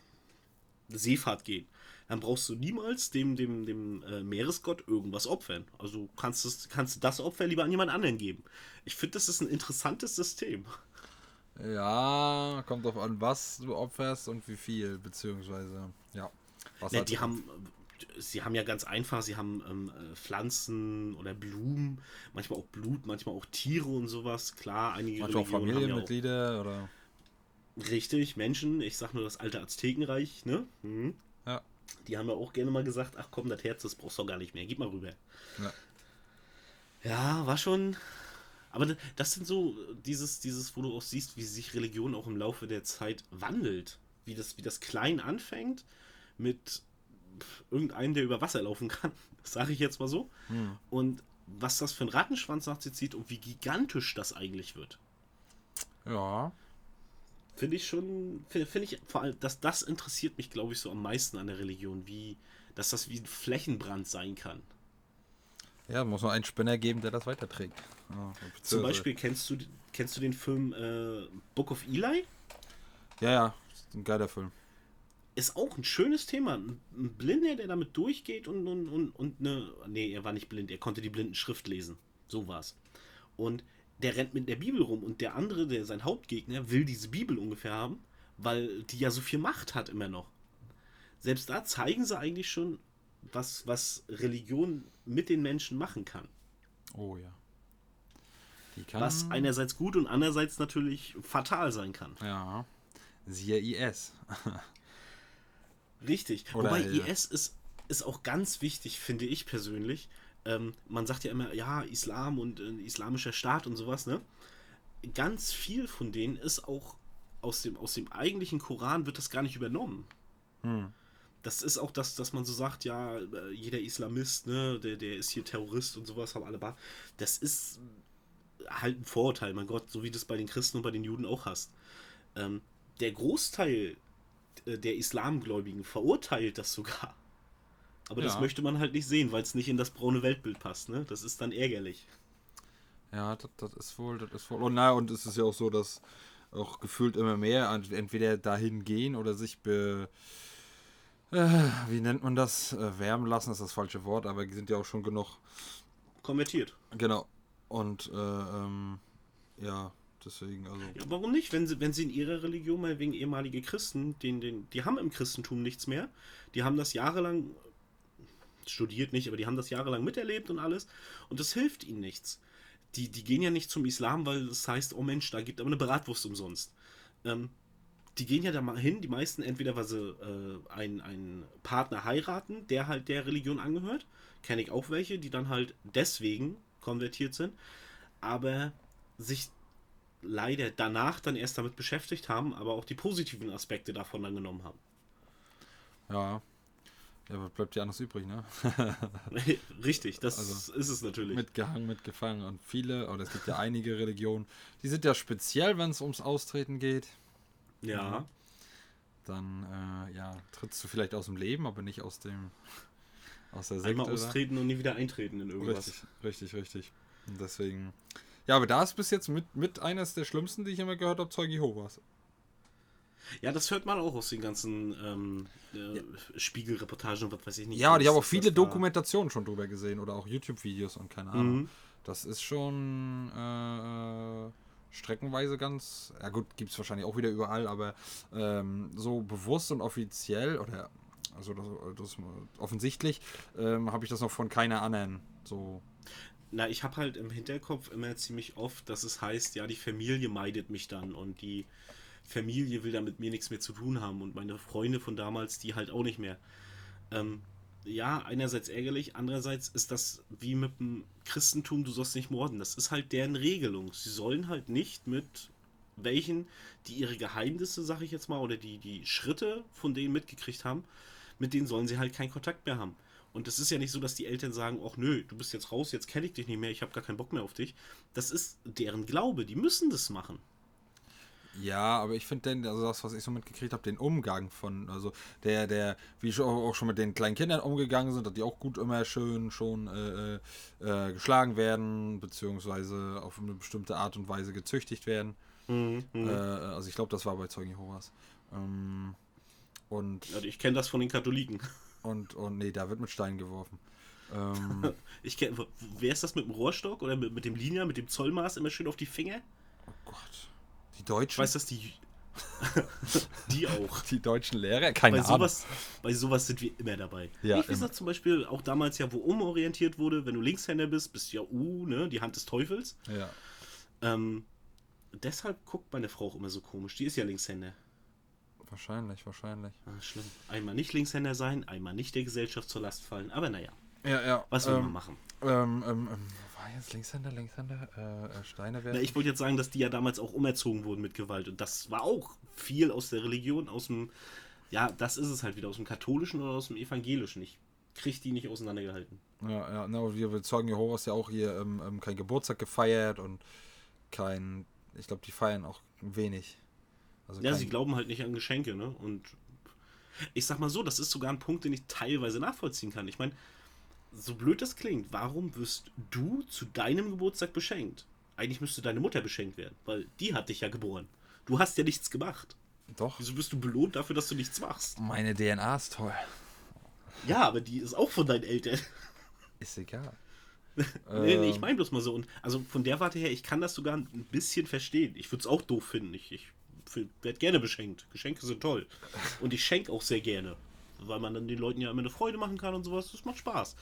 Seefahrt gehen, dann brauchst du niemals dem, dem, dem äh, Meeresgott irgendwas opfern. Also kannst, es, kannst du das Opfer lieber an jemand anderen geben. Ich finde, das ist ein interessantes System. Ja, kommt drauf an, was du opferst und wie viel, beziehungsweise, ja. Was Ja, halt- die haben, sie haben ja ganz einfach, sie haben ähm, äh, Pflanzen oder Blumen, manchmal auch Blut, manchmal auch Tiere und sowas. Klar, einige manchmal auch Religionen haben ja auch Familienmitglieder oder. Richtig, Menschen. Ich sag nur das alte Aztekenreich, ne? Mhm. Ja. Die haben ja auch gerne mal gesagt, ach komm, das Herz, das brauchst du doch gar nicht mehr. Gib mal rüber. Ja. Ja, war schon. Aber da- das sind so dieses, dieses, wo du auch siehst, wie sich Religion auch im Laufe der Zeit wandelt. Wie das, wie das klein anfängt mit irgendeinem, der über Wasser laufen kann, sage ich jetzt mal so. Hm. Und was das für ein Rattenschwanz nach sich zieht und wie gigantisch das eigentlich wird. Ja. Finde ich schon, finde find ich vor allem, dass das interessiert mich, glaube ich, so am meisten an der Religion, wie, dass das wie ein Flächenbrand sein kann. Ja, muss nur einen Spinner geben, der das weiterträgt. Ja, Zum Beispiel kennst du, kennst du den Film äh, Book of Eli? Ja, ja, ist ein geiler Film. Ist auch ein schönes Thema. Ein, ein Blinder, der damit durchgeht und, und, und, und eine. Nee, er war nicht blind, er konnte die blinden Schrift lesen. So war's. Und der rennt mit der Bibel rum und der andere, der sein Hauptgegner, will diese Bibel ungefähr haben, weil die ja so viel Macht hat immer noch. Selbst da zeigen sie eigentlich schon, was, was Religion mit den Menschen machen kann. Oh ja. Kann. Was einerseits gut und andererseits natürlich fatal sein kann. Ja. Siehe IS. Richtig. Oder, Wobei IS ist, ist auch ganz wichtig, finde ich persönlich. Ähm, man sagt ja immer, ja, Islam und äh, islamischer Staat und sowas, ne? Ganz viel von denen ist auch aus dem, aus dem eigentlichen Koran wird das gar nicht übernommen. Hm. Das ist auch das, dass man so sagt, ja, äh, jeder Islamist, ne, der, der ist hier Terrorist und sowas, haben alle bar. Das ist halt ein Vorurteil, mein Gott, so wie du es bei den Christen und bei den Juden auch hast. Ähm, der Großteil äh, der Islamgläubigen verurteilt das sogar. Aber das Ja. möchte man halt nicht sehen, weil es nicht in das braune Weltbild passt, ne? Das ist dann ärgerlich. Ja, das, das ist wohl, das ist wohl. Und na, und es ist ja auch so, dass auch gefühlt immer mehr ent- entweder dahin gehen oder sich be. Äh, wie nennt man das? Äh, wärmen lassen ist das falsche Wort, aber die sind ja auch schon genug. Konvertiert. Genau. Und äh, ähm, ja, deswegen, also. Ja, warum nicht? Wenn sie, wenn sie in ihrer Religion mal wegen ehemalige Christen, den, den, die haben im Christentum nichts mehr. Die haben das jahrelang studiert nicht, aber die haben das jahrelang miterlebt und alles. Und das hilft ihnen nichts. Die, die gehen ja nicht zum Islam, weil es heißt, oh Mensch, da gibt aber eine Bratwurst umsonst. Ähm, die gehen ja da mal hin, die meisten entweder, weil sie äh, einen, einen Partner heiraten, der halt der Religion angehört. Kenne ich auch welche, die dann halt deswegen konvertiert sind, aber sich leider danach dann erst damit beschäftigt haben, aber auch die positiven Aspekte davon dann genommen haben. Ja. Ja, was bleibt ja anders übrig, ne? Richtig, das Also, ist es natürlich. mitgehangen, mitgefangen. Und viele, oder es gibt ja einige Religionen, die sind ja speziell, wenn es ums Austreten geht. ja. Dann, äh, ja, trittst du vielleicht aus dem Leben, aber nicht aus dem, aus der Sekte. Einmal oder? austreten und nie wieder eintreten in irgendwas. Richtig, richtig, richtig. Und deswegen. Ja, aber da ist bis jetzt mit, mit eines der schlimmsten, die ich immer gehört habe, Zeuge Jehovas. Ja, das hört man auch aus den ganzen ähm, äh, Spiegelreportagen und was weiß ich nicht. Ja, und ich habe auch viele Dokumentationen schon drüber gesehen oder auch YouTube-Videos und keine Ahnung. Mhm. Das ist schon äh, streckenweise ganz. Ja, gut, gibt es wahrscheinlich auch wieder überall, aber ähm, so bewusst und offiziell oder. Also das, das offensichtlich ähm, habe ich das noch von keiner anderen so Na, ich habe halt im Hinterkopf immer ziemlich oft, dass es heißt, ja, die Familie meidet mich dann und die Familie will dann mit mir nichts mehr zu tun haben und meine Freunde von damals, die halt auch nicht mehr. Ähm, ja, einerseits ärgerlich, andererseits ist das wie mit dem Christentum, du sollst nicht morden. Das ist halt deren Regelung. Sie sollen halt nicht mit welchen, die ihre Geheimnisse, sag ich jetzt mal, oder die, die Schritte von denen mitgekriegt haben, mit denen sollen sie halt keinen Kontakt mehr haben. Und es ist ja nicht so, dass die Eltern sagen, ach nö, du bist jetzt raus, jetzt kenne ich dich nicht mehr, ich habe gar keinen Bock mehr auf dich. Das ist deren Glaube, die müssen das machen. Ja, aber ich finde denn, also das, was ich so mitgekriegt habe, den Umgang von, also der, der, wie schon auch schon mit den kleinen Kindern umgegangen sind, dass die auch gut immer schön schon äh, äh, äh, geschlagen werden, beziehungsweise auf eine bestimmte Art und Weise gezüchtigt werden. Mhm. Äh, also ich glaube, das war bei Zeugen Jehovas. Ähm, und, Also ich kenne das von den Katholiken. und, und, nee, da wird mit Steinen geworfen. Ähm, Ich kenn, wer ist das mit dem Rohrstock oder mit, mit dem Linear, mit dem Zollmaß immer schön auf die Finger? oh Gott. Die Deutschen? Ich weiß, dass die. die auch. die deutschen Lehrer? Keine Bei Ahnung. sowas, bei sowas sind wir immer dabei. Ja, ich weiß zum Beispiel auch damals ja, wo umorientiert wurde, wenn du Linkshänder bist, bist du ja U, ne? Die Hand des Teufels. Ja. Ähm, deshalb guckt meine Frau auch immer so komisch. Die ist ja Linkshänder. Wahrscheinlich, wahrscheinlich. Ah, schlimm. Einmal nicht Linkshänder sein, einmal nicht der Gesellschaft zur Last fallen. Aber naja, Ja, ja. was will ähm, man machen? Ähm, ähm, ähm, war jetzt Linkshänder, Linkshänder? Äh, äh, Steine werden. Na, ich wollte jetzt sagen, dass die ja damals auch umerzogen wurden mit Gewalt. Und das war auch viel aus der Religion, aus dem, ja, das ist es halt wieder, aus dem katholischen oder aus dem evangelischen. Ich krieg die nicht auseinandergehalten. Ja, ja, na, wir bezeugen Jehovas ja auch hier ähm, ähm, kein Geburtstag gefeiert und kein. Ich glaube, die feiern auch wenig. Also Ja, sie glauben halt nicht an Geschenke, ne? Und ich sag mal so, das ist sogar ein Punkt, den ich teilweise nachvollziehen kann. Ich meine, so blöd das klingt, warum wirst du zu deinem Geburtstag beschenkt? Eigentlich müsste deine Mutter beschenkt werden, weil die hat dich ja geboren. Du hast ja nichts gemacht. Doch. Wieso wirst du belohnt dafür, dass du nichts machst? Meine DNA ist toll. Ja, aber die ist auch von deinen Eltern. Ist egal. Nee, nee, ich Ähm, meine bloß mal so. Und also von der Warte her, ich kann das sogar ein bisschen verstehen. Ich würde es auch doof finden. Ich, ich werde gerne beschenkt. Geschenke sind toll. Und ich schenke auch sehr gerne. Weil man dann den Leuten ja immer eine Freude machen kann und sowas. Das macht Spaß.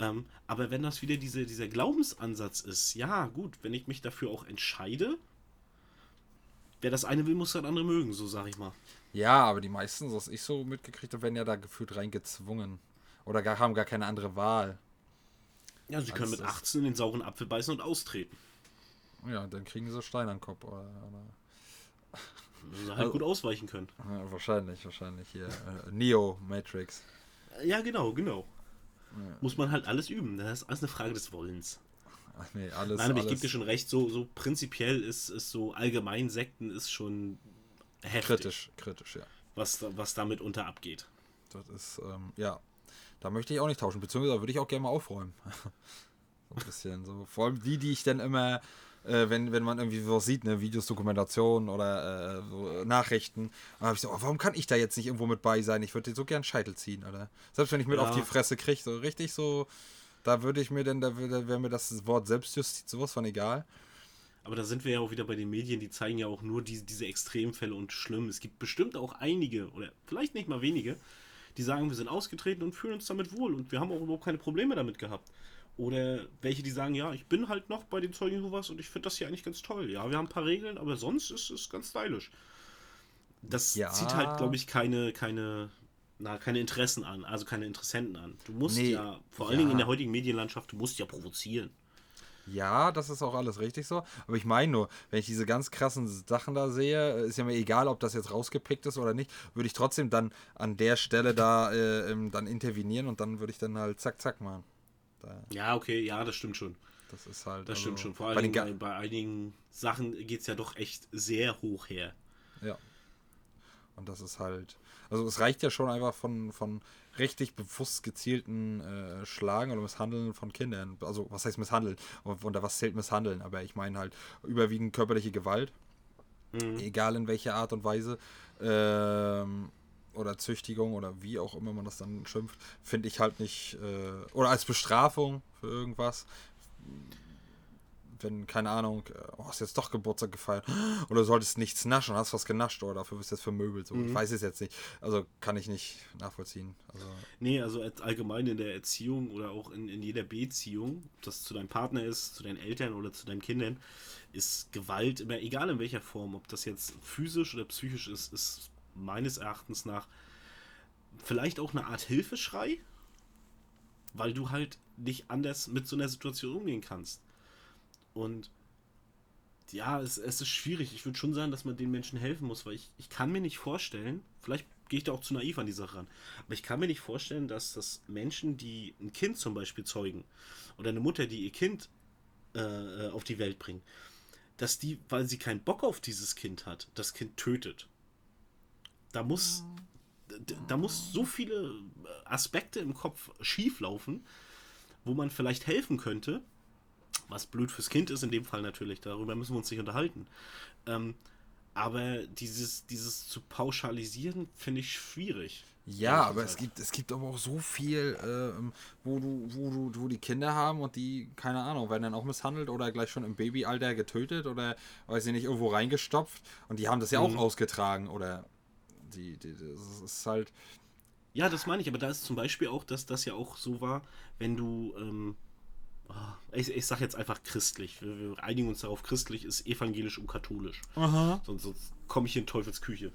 Ähm, aber wenn das wieder diese, dieser Glaubensansatz ist, ja, gut, wenn ich mich dafür auch entscheide, wer das eine will, muss das andere mögen, so sag ich mal. Ja, aber die meisten, was ich so mitgekriegt habe, werden ja da gefühlt reingezwungen. Oder gar, haben gar keine andere Wahl. Ja, sie können Also mit das- 18 in den sauren Apfel beißen und austreten. Ja, dann kriegen sie Stein an den Kopf. Oder, oder, sie halt Also- gut ausweichen können. ja, wahrscheinlich, wahrscheinlich hier. Äh, Neo Matrix. Ja, genau, genau. Muss man halt alles üben. Das ist alles eine Frage des Wollens. Ach nee, alles. Nein, aber ich alles gebe dir schon recht, so, so prinzipiell ist, ist so allgemein Sekten ist schon heftig, kritisch, kritisch, ja. Was, was damit unter abgeht. Das ist, ähm, ja. Da möchte ich auch nicht tauschen, beziehungsweise würde ich auch gerne mal aufräumen. so ein bisschen so. Vor allem die, die ich dann immer, äh, wenn, wenn man irgendwie was sieht, ne, Videos, Dokumentationen oder äh, so Nachrichten, dann habe ich so, oh, warum kann ich da jetzt nicht irgendwo mit bei sein? Ich würde dir so gern Scheitel ziehen, oder? Selbst wenn ich mit Ja. auf die Fresse kriege, so richtig so, da würde ich mir dann, da würde- wäre mir das Wort Selbstjustiz sowas von egal. Aber da sind wir ja auch wieder bei den Medien, die zeigen ja auch nur diese, diese Extremfälle und schlimm. Es gibt bestimmt auch einige, oder vielleicht nicht mal wenige, die sagen, wir sind ausgetreten und fühlen uns damit wohl und wir haben auch überhaupt keine Probleme damit gehabt. Oder welche, die sagen, ja, ich bin halt noch bei den Zeugen Jehovas und ich finde das hier eigentlich ganz toll. Ja, wir haben ein paar Regeln, aber sonst ist es ganz stylisch. das Ja. zieht halt, glaube ich, keine, keine, na, keine Interessen an, also keine Interessenten an. Du musst Nee, ja, vor allen ja. Dingen in der heutigen Medienlandschaft, du musst ja provozieren. Ja, das ist auch alles richtig so. Aber ich meine nur, wenn ich diese ganz krassen Sachen da sehe, ist ja mir egal, ob das jetzt rausgepickt ist oder nicht, würde ich trotzdem dann an der Stelle da äh, ähm, dann intervenieren und dann würde ich dann halt zack, zack machen. Da, Ja, okay, ja, das stimmt schon. das ist halt. Das stimmt also, schon. Vor Ga- bei, bei einigen Sachen geht es ja doch echt sehr hoch her. Ja. Und das ist halt. Also es reicht ja schon einfach von, von richtig bewusst gezielten äh, Schlagen oder Misshandeln von Kindern. Also was heißt Misshandeln? Und unter was zählt Misshandeln? Aber ich meine halt überwiegend körperliche Gewalt. Egal in welcher Art und Weise. Ähm, oder Züchtigung oder wie auch immer man das dann schimpft, finde ich halt nicht. Äh, oder als Bestrafung für irgendwas wenn, keine Ahnung, oh, hast jetzt doch Geburtstag gefeiert oder du solltest nichts naschen, hast was genascht oder dafür wirst du jetzt vermöbelt. So. Ich weiß es jetzt nicht. Also kann ich nicht nachvollziehen. Also, Nee, also als- allgemein in der Erziehung oder auch in, in jeder Beziehung, ob das zu deinem Partner ist, zu deinen Eltern oder zu deinen Kindern, ist Gewalt immer, egal in welcher Form, ob das jetzt physisch oder psychisch ist, ist meines Erachtens nach vielleicht auch eine Art Hilfeschrei, weil du halt nicht anders mit so einer Situation umgehen kannst. Und ja, es, es ist schwierig. Ich würde schon sagen, dass man den Menschen helfen muss, weil ich, ich kann mir nicht vorstellen, vielleicht gehe ich da auch zu naiv an die Sache ran, aber ich kann mir nicht vorstellen, dass das Menschen, die ein Kind zum Beispiel zeugen oder eine Mutter, die ihr Kind äh, auf die Welt bringt, dass die, weil sie keinen Bock auf dieses Kind hat, das Kind tötet. Da muss, da muss so viele Aspekte im Kopf schieflaufen, wo man vielleicht helfen könnte, was blöd fürs Kind ist in dem Fall natürlich, darüber müssen wir uns nicht unterhalten. Ähm, aber dieses, dieses zu pauschalisieren, finde ich schwierig. ja, aber es gibt, es gibt aber auch so viel, ähm, wo, du, wo, du, wo die Kinder haben und die, keine Ahnung, werden dann auch misshandelt oder gleich schon im Babyalter getötet oder, weiß ich nicht, irgendwo reingestopft und die haben das ja Mhm. auch ausgetragen oder die, die, das ist halt, Ja, das meine ich, aber da ist zum Beispiel auch, dass das ja auch so war, wenn du, ähm, ah, ich, ich sag jetzt einfach christlich, wir, wir einigen uns darauf, christlich ist evangelisch und katholisch. Sonst, sonst komme ich in Teufels Küche.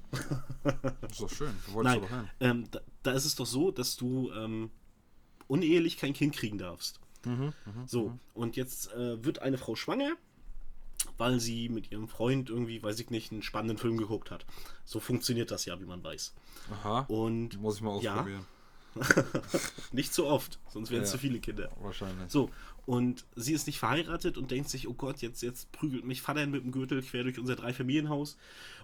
das ist doch schön. Du wolltest Nein, doch hin. ähm, da, da ist es doch so, dass du ähm, unehelich kein Kind kriegen darfst. Mhm, so, und jetzt äh, wird eine Frau schwanger, weil sie mit ihrem Freund irgendwie, weiß ich nicht, einen spannenden Film geguckt hat. So funktioniert das ja, wie man weiß. Aha. Und Muss ich mal ja, ausprobieren. nicht so oft, sonst wären es Ja. zu viele Kinder. Wahrscheinlich. So, und sie ist nicht verheiratet und denkt sich, oh Gott, jetzt, jetzt prügelt mich Vater mit dem Gürtel quer durch unser Dreifamilienhaus.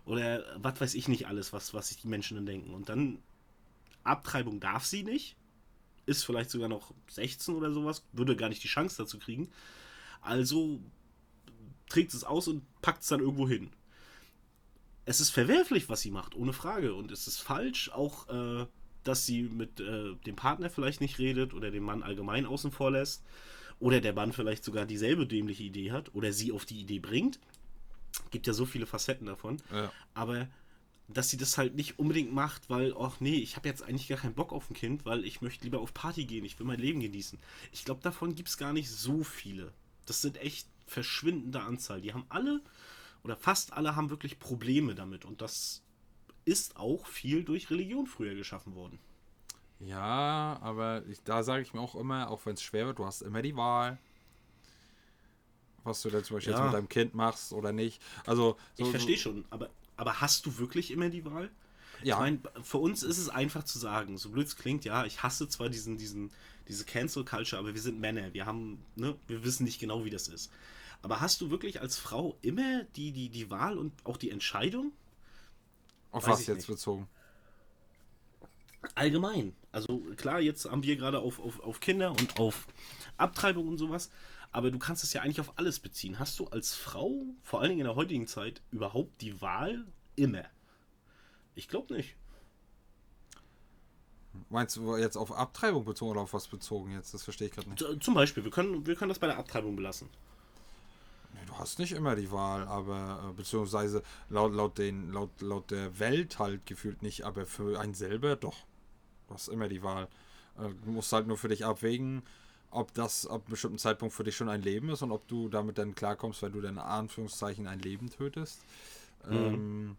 Oder was weiß ich nicht alles, was, was sich die Menschen dann denken. Und dann, Abtreibung darf sie nicht. Ist vielleicht sogar noch 16 oder sowas. Würde gar nicht die Chance dazu kriegen. Also trägt es aus und packt es dann irgendwo hin. Es ist verwerflich, was sie macht, ohne Frage. Und es ist falsch, auch, äh, dass sie mit äh, dem Partner vielleicht nicht redet oder den Mann allgemein außen vor lässt. Oder der Mann vielleicht sogar dieselbe dämliche Idee hat oder sie auf die Idee bringt. Gibt ja so viele Facetten davon. Ja. Aber dass sie das halt nicht unbedingt macht, weil, ach nee, ich habe jetzt eigentlich gar keinen Bock auf ein Kind, weil ich möchte lieber auf Party gehen, ich will mein Leben genießen. Ich glaube, davon gibt es gar nicht so viele. Das sind echt verschwindende Anzahl. Die haben alle, oder fast alle haben wirklich Probleme damit. Und das ist auch viel durch Religion früher geschaffen worden. Ja, aber ich, da sage ich mir auch immer, auch wenn es schwer wird, du hast immer die Wahl, was du da zum Beispiel Ja. jetzt mit deinem Kind machst oder nicht. Also, so, Ich verstehe schon, aber, aber hast du wirklich immer die Wahl? Ja. Ich meine, für uns ist es einfach zu sagen, so blöd es klingt, ja, ich hasse zwar diesen, diesen, diese Cancel Culture, aber wir sind Männer, wir haben, ne, wir wissen nicht genau, wie das ist. Aber hast du wirklich als Frau immer die, die, die Wahl und auch die Entscheidung? auf weiß was jetzt nicht. bezogen? Allgemein. Also klar, jetzt haben wir gerade auf, auf, auf Kinder und auf Abtreibung und sowas, aber du kannst es ja eigentlich auf alles beziehen. Hast du als Frau, vor allen Dingen in der heutigen Zeit, überhaupt die Wahl immer? Ich glaube nicht. Meinst du jetzt auf Abtreibung bezogen oder auf was bezogen jetzt? Das verstehe ich gerade nicht. Zum Beispiel, wir können, wir können das bei der Abtreibung belassen. Du hast nicht immer die Wahl, aber äh, beziehungsweise laut, laut, den, laut, laut der Welt halt gefühlt nicht, aber für einen selber doch. Du hast immer die Wahl. Äh, du musst halt nur für dich abwägen, ob das ab einem bestimmten Zeitpunkt für dich schon ein Leben ist und ob du damit dann klarkommst, weil du dann in Anführungszeichen ein Leben tötest. Ähm,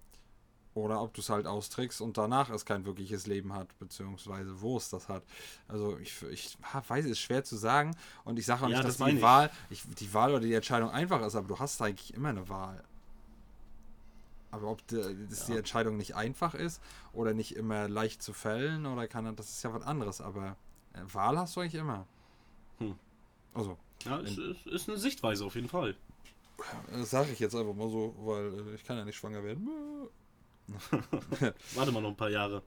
Oder ob du es halt austrickst und danach es kein wirkliches Leben hat, beziehungsweise wo es das hat. Also ich, ich weiß, es ist schwer zu sagen und ich sage auch Ja, nicht, das dass die ich. Wahl, ich, die Wahl oder die Entscheidung einfach ist, aber du hast eigentlich immer eine Wahl. Aber ob die, dass die Entscheidung nicht einfach ist oder nicht immer leicht zu fällen oder kann, das ist ja was anderes, aber äh, Wahl hast du eigentlich immer. Hm. Also, Ja, ist, ist, ist eine Sichtweise auf jeden Fall. das sage ich jetzt einfach mal so, weil äh, ich kann ja nicht schwanger werden. Warte mal noch ein paar Jahre.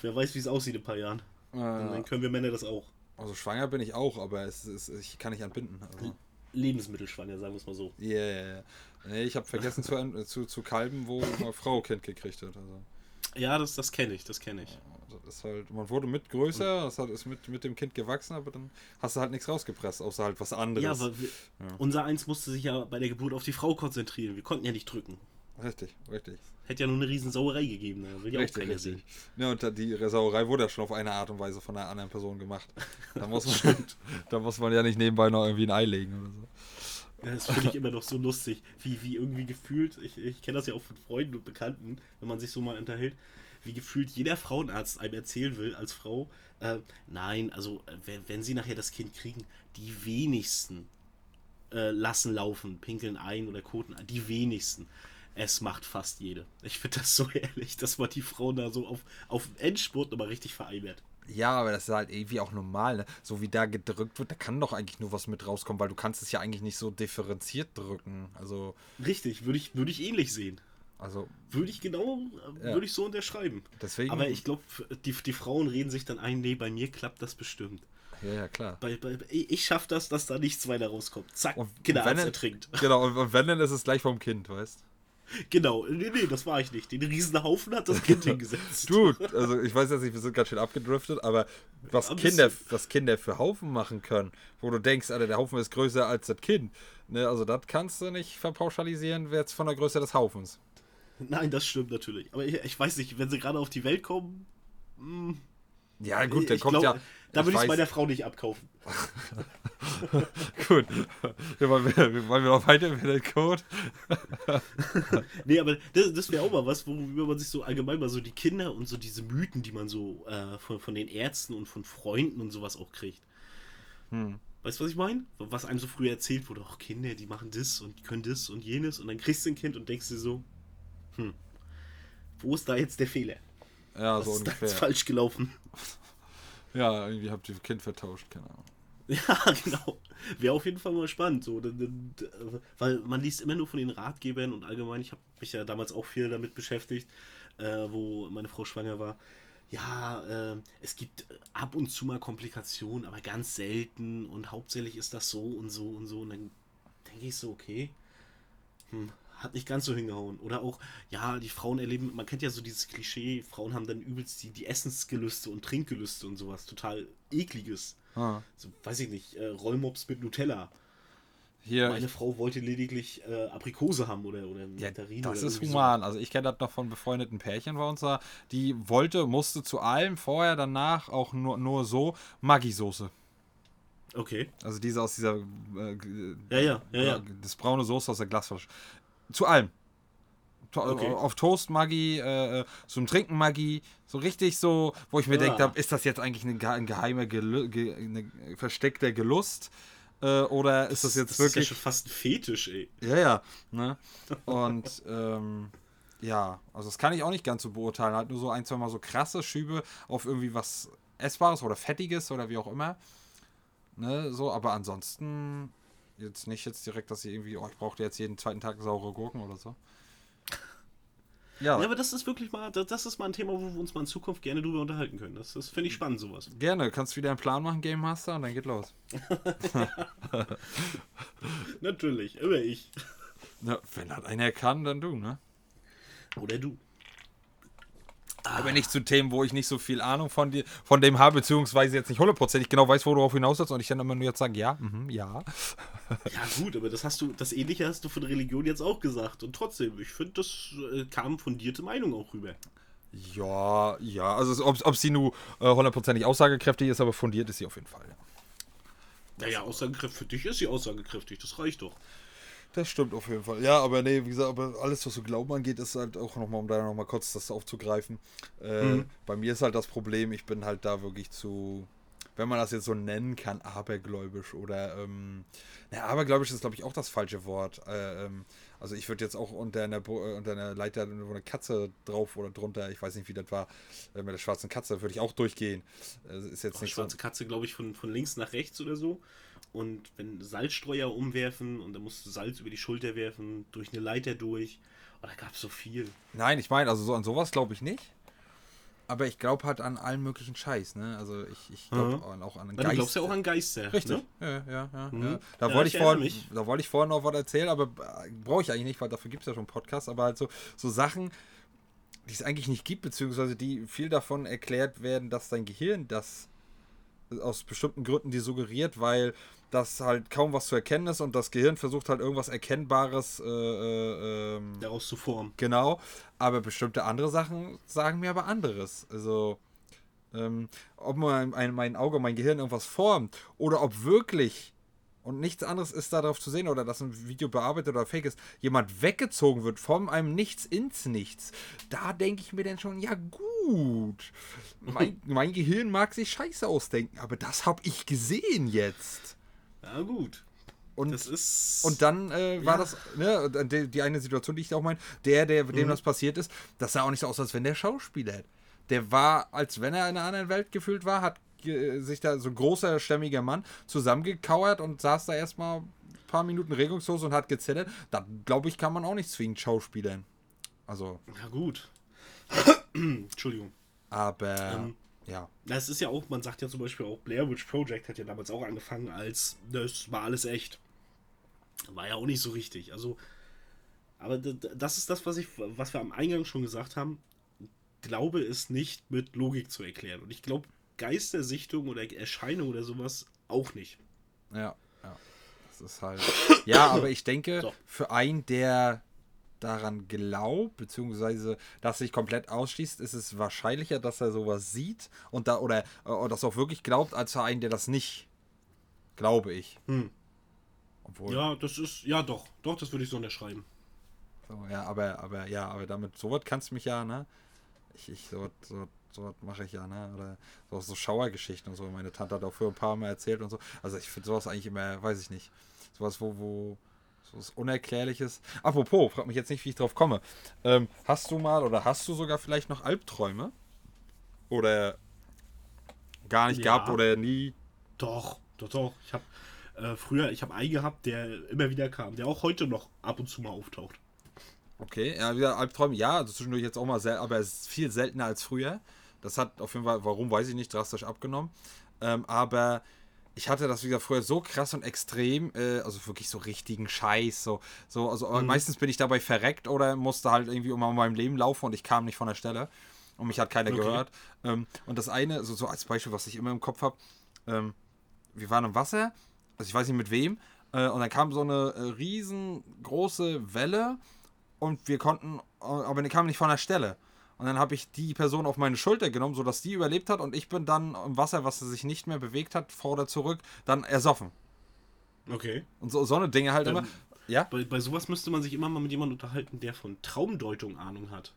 Wer weiß, wie es aussieht in ein paar Jahren. Äh, dann können wir Männer das auch. also schwanger bin ich auch, aber es ist, ich kann nicht entbinden. Also. Lebensmittelschwanger, sagen wir es mal so. Ja, ja, ja. Nee, ich habe vergessen zu, äh, zu, zu kalben, wo eine Frau Kind gekriegt hat. Also, Ja, das, das kenne ich, das kenne ich. das ist halt, man wurde mit größer, das hat, ist mit, mit dem Kind gewachsen, aber dann hast du halt nichts rausgepresst, außer halt was anderes. Ja, aber wir, unser Eins musste sich ja bei der Geburt auf die Frau konzentrieren. Wir konnten ja nicht drücken. Richtig, richtig. Hätte ja nur eine riesen Sauerei gegeben. Da will ja auch keiner richtig. sehen. Ja, und da- die Sauerei wurde ja schon auf eine Art und Weise von einer anderen Person gemacht. Da muss man, da muss man ja nicht nebenbei noch irgendwie ein Ei legen oder so. Ja, Das finde ich immer noch so lustig, wie, wie irgendwie gefühlt, ich, ich kenne das ja auch von Freunden und Bekannten, wenn man sich so mal unterhält, wie gefühlt jeder Frauenarzt einem erzählen will als Frau, äh, nein, also äh, wenn, wenn sie nachher das Kind kriegen, die wenigsten äh, lassen laufen, pinkeln ein oder koten ein, die wenigsten. Es macht fast jede. Ich finde das so ehrlich, dass man die Frauen da so auf, auf Endspurt nochmal richtig vereinert. Ja, aber das ist halt irgendwie auch normal, ne? So wie da gedrückt wird, da kann doch eigentlich nur was mit rauskommen, weil du kannst es ja eigentlich nicht so differenziert drücken. Also, Richtig, würde ich, würde ich ähnlich sehen. also, Würde ich genau, Ja. würde ich so unterschreiben. deswegen. Aber ich glaube, die, die Frauen reden sich dann ein, nee, bei mir klappt das bestimmt. Ja, ja, klar. Bei, bei, ich ich schaff das, dass da nichts weiter rauskommt. Zack, Und Kinderarzt wenn er- ertrinkt. Genau, und, und wenn, dann ist es gleich vom Kind, weißt Genau, nee, nee, das war ich nicht. Den Riesenhaufen hat das Kind hingesetzt. du? Also, ich weiß jetzt nicht, wir sind ganz schön abgedriftet, aber was Ein Kinder, bisschen. was Kinder für Haufen machen können, wo du denkst, Alter, der Haufen ist größer als das Kind. Ne, also, das kannst du nicht verpauschalisieren, jetzt von der Größe des Haufens. Nein, das stimmt natürlich. Aber ich, ich weiß nicht, wenn sie gerade auf die Welt kommen, Ja, gut, der ich kommt glaub, ja. da würde ich es meiner Frau nicht abkaufen. Gut. Ja, wollen, wir, wollen wir noch weiter über den Code? Nee, aber das, das wäre auch mal was, worüber man sich so allgemein mal so die Kinder und so diese Mythen, die man so äh, von, von den Ärzten und von Freunden und sowas auch kriegt. Hm. Weißt du, was ich meine? Was einem so früher erzählt wurde, auch Kinder, die machen das und die können das und jenes und dann kriegst du ein Kind und denkst dir so, hm, wo ist da jetzt der Fehler? Ja, Was so ist da jetzt ungefähr. falsch gelaufen? Ja, irgendwie habt ihr Kind vertauscht, keine Ahnung. Ja, genau. Wäre auf jeden Fall mal spannend, so, d- weil man liest immer nur von den Ratgebern und allgemein, ich habe mich ja damals auch viel damit beschäftigt, äh, wo meine Frau schwanger war. Ja, äh, es gibt ab und zu mal Komplikationen, aber ganz selten und hauptsächlich ist das so und so und so und dann denke ich so, okay, hm, hat nicht ganz so hingehauen. Oder auch, ja, die Frauen erleben, man kennt ja so dieses Klischee, Frauen haben dann übelst die, die Essensgelüste und Trinkgelüste und sowas, total ekliges Ah. so, weiß ich nicht, äh, Rollmops mit Nutella. Hier, Meine Frau wollte lediglich äh, Aprikose haben oder, oder Ja, Nektarine das oder ist human. Also ich kenne das noch von befreundeten Pärchen bei uns da. Die wollte, musste zu allem vorher, danach auch nur, nur so Maggi-Soße. So. Okay. Also diese aus dieser äh, Ja, ja, ja, ja. das braune Soße aus der Glasflasche. Zu allem. To Okay. Auf Toast Maggi, äh, zum Trinken Maggi, so richtig so, wo ich mir Ah. denkt habe, ist das jetzt eigentlich eine, ein geheimer, Gelu ge eine versteckter Gelust? Äh, oder ist das jetzt das wirklich ist ja schon fast ein Fetisch, ey. Ja, ja. Ne? Und ähm, ja, also das kann ich auch nicht ganz so beurteilen. Halt nur so ein, zwei Mal so krasse Schübe auf irgendwie was Essbares oder Fettiges oder wie auch immer. Ne, so, aber ansonsten jetzt nicht jetzt direkt, dass ich irgendwie, oh, ich brauchte jetzt jeden zweiten Tag saure Gurken oder so. Ja, Ja, aber das ist wirklich mal, das, ist mal ein Thema, wo wir uns mal in Zukunft gerne drüber unterhalten können. Das, das finde ich spannend, sowas. gerne. Kannst wieder einen Plan machen, Game Master, und dann geht los. Natürlich, immer ich. Ja, wenn das einer kann, dann du, ne? Oder du. Aber nicht zu Themen, wo ich nicht so viel Ahnung von, dir, von dem habe, beziehungsweise jetzt nicht hundertprozentig genau weiß, wo du darauf hinaus willst und ich dann immer nur jetzt sage, ja, mhm, ja. Ja, gut, aber das hast du, das Ähnliche hast du von Religion jetzt auch gesagt. Und trotzdem, ich finde, das äh, kam fundierte Meinung auch rüber. Ja, ja, also ob, ob sie nur äh, hundertprozentig aussagekräftig ist, aber fundiert ist sie auf jeden Fall. Ja. Naja, aussagekräftig, für dich ist sie aussagekräftig, das reicht doch. Das stimmt auf jeden Fall. Ja, aber nee, wie gesagt, aber alles, was so Glauben angeht, ist halt auch nochmal, um da nochmal kurz das aufzugreifen. Äh, mhm. Bei mir ist halt das Problem, ich bin halt da wirklich zu, wenn man das jetzt so nennen kann, abergläubisch oder, ähm, na, abergläubisch ist, glaube ich, auch das falsche Wort. Äh, ähm, also ich würde jetzt auch unter einer, äh, unter einer Leiter wo eine Katze drauf oder drunter, ich weiß nicht, wie das war, äh, mit der schwarzen Katze, würde ich auch durchgehen. Äh, ist jetzt Ach, nicht schwarze so. Katze, glaube ich, von, von links nach rechts oder so. Und wenn Salzstreuer umwerfen und dann musst du Salz über die Schulter werfen, durch eine Leiter durch. Oh, da gab es so viel. Nein, ich meine, also so an sowas glaube ich nicht. Aber ich glaube halt an allen möglichen Scheiß, ne? Also ich, ich glaube mhm. auch an Geister. Du glaubst ja auch an Geister. Richtig. Ne? Ja, ja, ja. Mhm. ja. Da, ja, wollte ich vor, da wollte ich vorhin noch was erzählen, aber äh, brauche ich eigentlich nicht, weil dafür gibt es ja schon Podcasts. Aber halt so, so Sachen, die es eigentlich nicht gibt, beziehungsweise die viel davon erklärt werden, dass dein Gehirn das aus bestimmten Gründen die suggeriert, weil dass halt kaum was zu erkennen ist und das Gehirn versucht halt irgendwas Erkennbares äh, äh, ähm, daraus zu formen. Genau, aber bestimmte andere Sachen sagen mir aber anderes. Also, ähm, ob mein, mein Auge, mein Gehirn irgendwas formt oder ob wirklich und nichts anderes ist darauf zu sehen oder dass ein Video bearbeitet oder fake ist, jemand weggezogen wird von einem Nichts ins Nichts, da denke ich mir dann schon, ja gut, mein, mein Gehirn mag sich scheiße ausdenken, aber das habe ich gesehen jetzt. Ja, gut. Und, das ist, und dann äh, war ja. das, ne, die, die, eine Situation, die ich auch meine, der, der, dem mhm. das passiert ist, das sah auch nicht so aus, als wenn der Schauspieler. Der war, als wenn er in einer anderen Welt gefühlt war, hat sich da so ein großer, stämmiger Mann zusammengekauert und saß da erstmal ein paar Minuten regungslos und hat gezettert. Da, glaube ich, kann man auch nicht zwingend Schauspielern. Also. Na gut. Entschuldigung. Aber. Ähm, ja. Das ist ja auch, man sagt ja zum Beispiel auch, Blair Witch Project hat ja damals auch angefangen als, das war alles echt. War ja auch nicht so richtig. Also, aber das ist das, was ich, was wir am Eingang schon gesagt haben. Glaube ist nicht mit Logik zu erklären. Und ich glaube, Geistersichtung oder Erscheinung oder sowas auch nicht. Ja, ja. Das ist halt. Ja, aber ich denke, so. für einen, der daran glaubt, beziehungsweise das sich komplett ausschließt, ist es wahrscheinlicher, dass er sowas sieht und da oder, oder das auch wirklich glaubt, als für einen, der das nicht. Glaube ich. Hm. Obwohl, ja, das ist, ja doch, doch, das würde ich so unterschreiben. So, ja, aber, aber, ja, aber damit, sowas kannst du mich ja, ne? Ich, ich, so, so, sowas mache ich ja, ne? Oder so, so Schauergeschichten und so. Meine Tante hat auch für ein paar Mal erzählt und so. Also ich finde sowas eigentlich immer, weiß ich nicht. Sowas, wo, wo, so was Unerklärliches. Apropos, frag mich jetzt nicht, wie ich drauf komme. Ähm, hast du mal oder hast du sogar vielleicht noch Albträume? Oder gar nicht ja. gehabt oder nie? Doch, doch, doch. Ich habe äh, früher, ich habe einen gehabt, der immer wieder kam, der auch heute noch ab und zu mal auftaucht. Okay, ja, wieder Albträume, ja, also zwischendurch jetzt auch mal, sehr, aber es ist viel seltener als früher. Das hat auf jeden Fall, warum weiß ich nicht, drastisch abgenommen. Ähm, aber ich hatte das wieder früher so krass und extrem, äh, also wirklich so richtigen Scheiß. So, so, also mhm. meistens bin ich dabei verreckt oder musste halt irgendwie um meinem Leben laufen und ich kam nicht von der Stelle. Und mich hat keiner okay. gehört. Ähm, und das eine, so, so als Beispiel, was ich immer im Kopf habe, ähm, wir waren im Wasser, also ich weiß nicht mit wem, äh, und dann kam so eine äh, riesengroße Welle und wir konnten, äh, aber die kam nicht von der Stelle. Und dann habe ich die Person auf meine Schulter genommen, sodass die überlebt hat und ich bin dann im Wasser, was sich nicht mehr bewegt hat, vor oder zurück, dann ersoffen. Okay. Und so, so eine Dinge halt ähm, immer. Ja? Bei, bei sowas müsste man sich immer mal mit jemandem unterhalten, der von Traumdeutung Ahnung hat.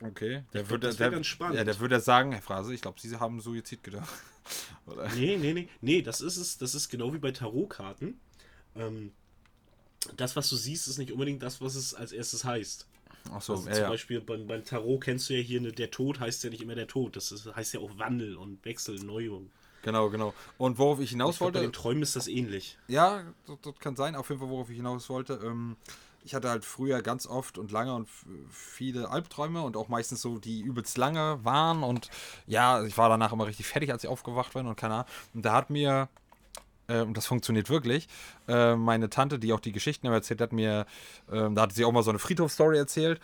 Okay, der würde der, ganz spannend. Ja, der würde sagen, Herr Phrase, ich glaube, Sie haben Suizid gedacht. Oder? Nee, nee, nee. Nee, das ist es, das ist genau wie bei Tarotkarten. Ähm, das, was du siehst, ist nicht unbedingt das, was es als erstes heißt. Ach so, also ja, zum Beispiel beim, beim, Tarot kennst du ja hier, ne, der Tod heißt ja nicht immer der Tod. Das ist, heißt ja auch Wandel und Wechsel, Neuung. Genau, genau. Und worauf ich hinaus ich wollte. Glaub, bei den Träumen ist das ähnlich. Ja, das, das, kann sein. Auf jeden Fall, worauf ich hinaus wollte. Ähm, ich hatte halt früher ganz oft und lange und viele Albträume und auch meistens so, die übelst lange waren. Und ja, ich war danach immer richtig fertig, als ich aufgewacht bin und keine Ahnung. Und da hat mir äh, und das funktioniert wirklich. Äh, meine Tante, die auch die Geschichten erzählt hat, mir, äh, da hat sie auch mal so eine Friedhof-Story erzählt.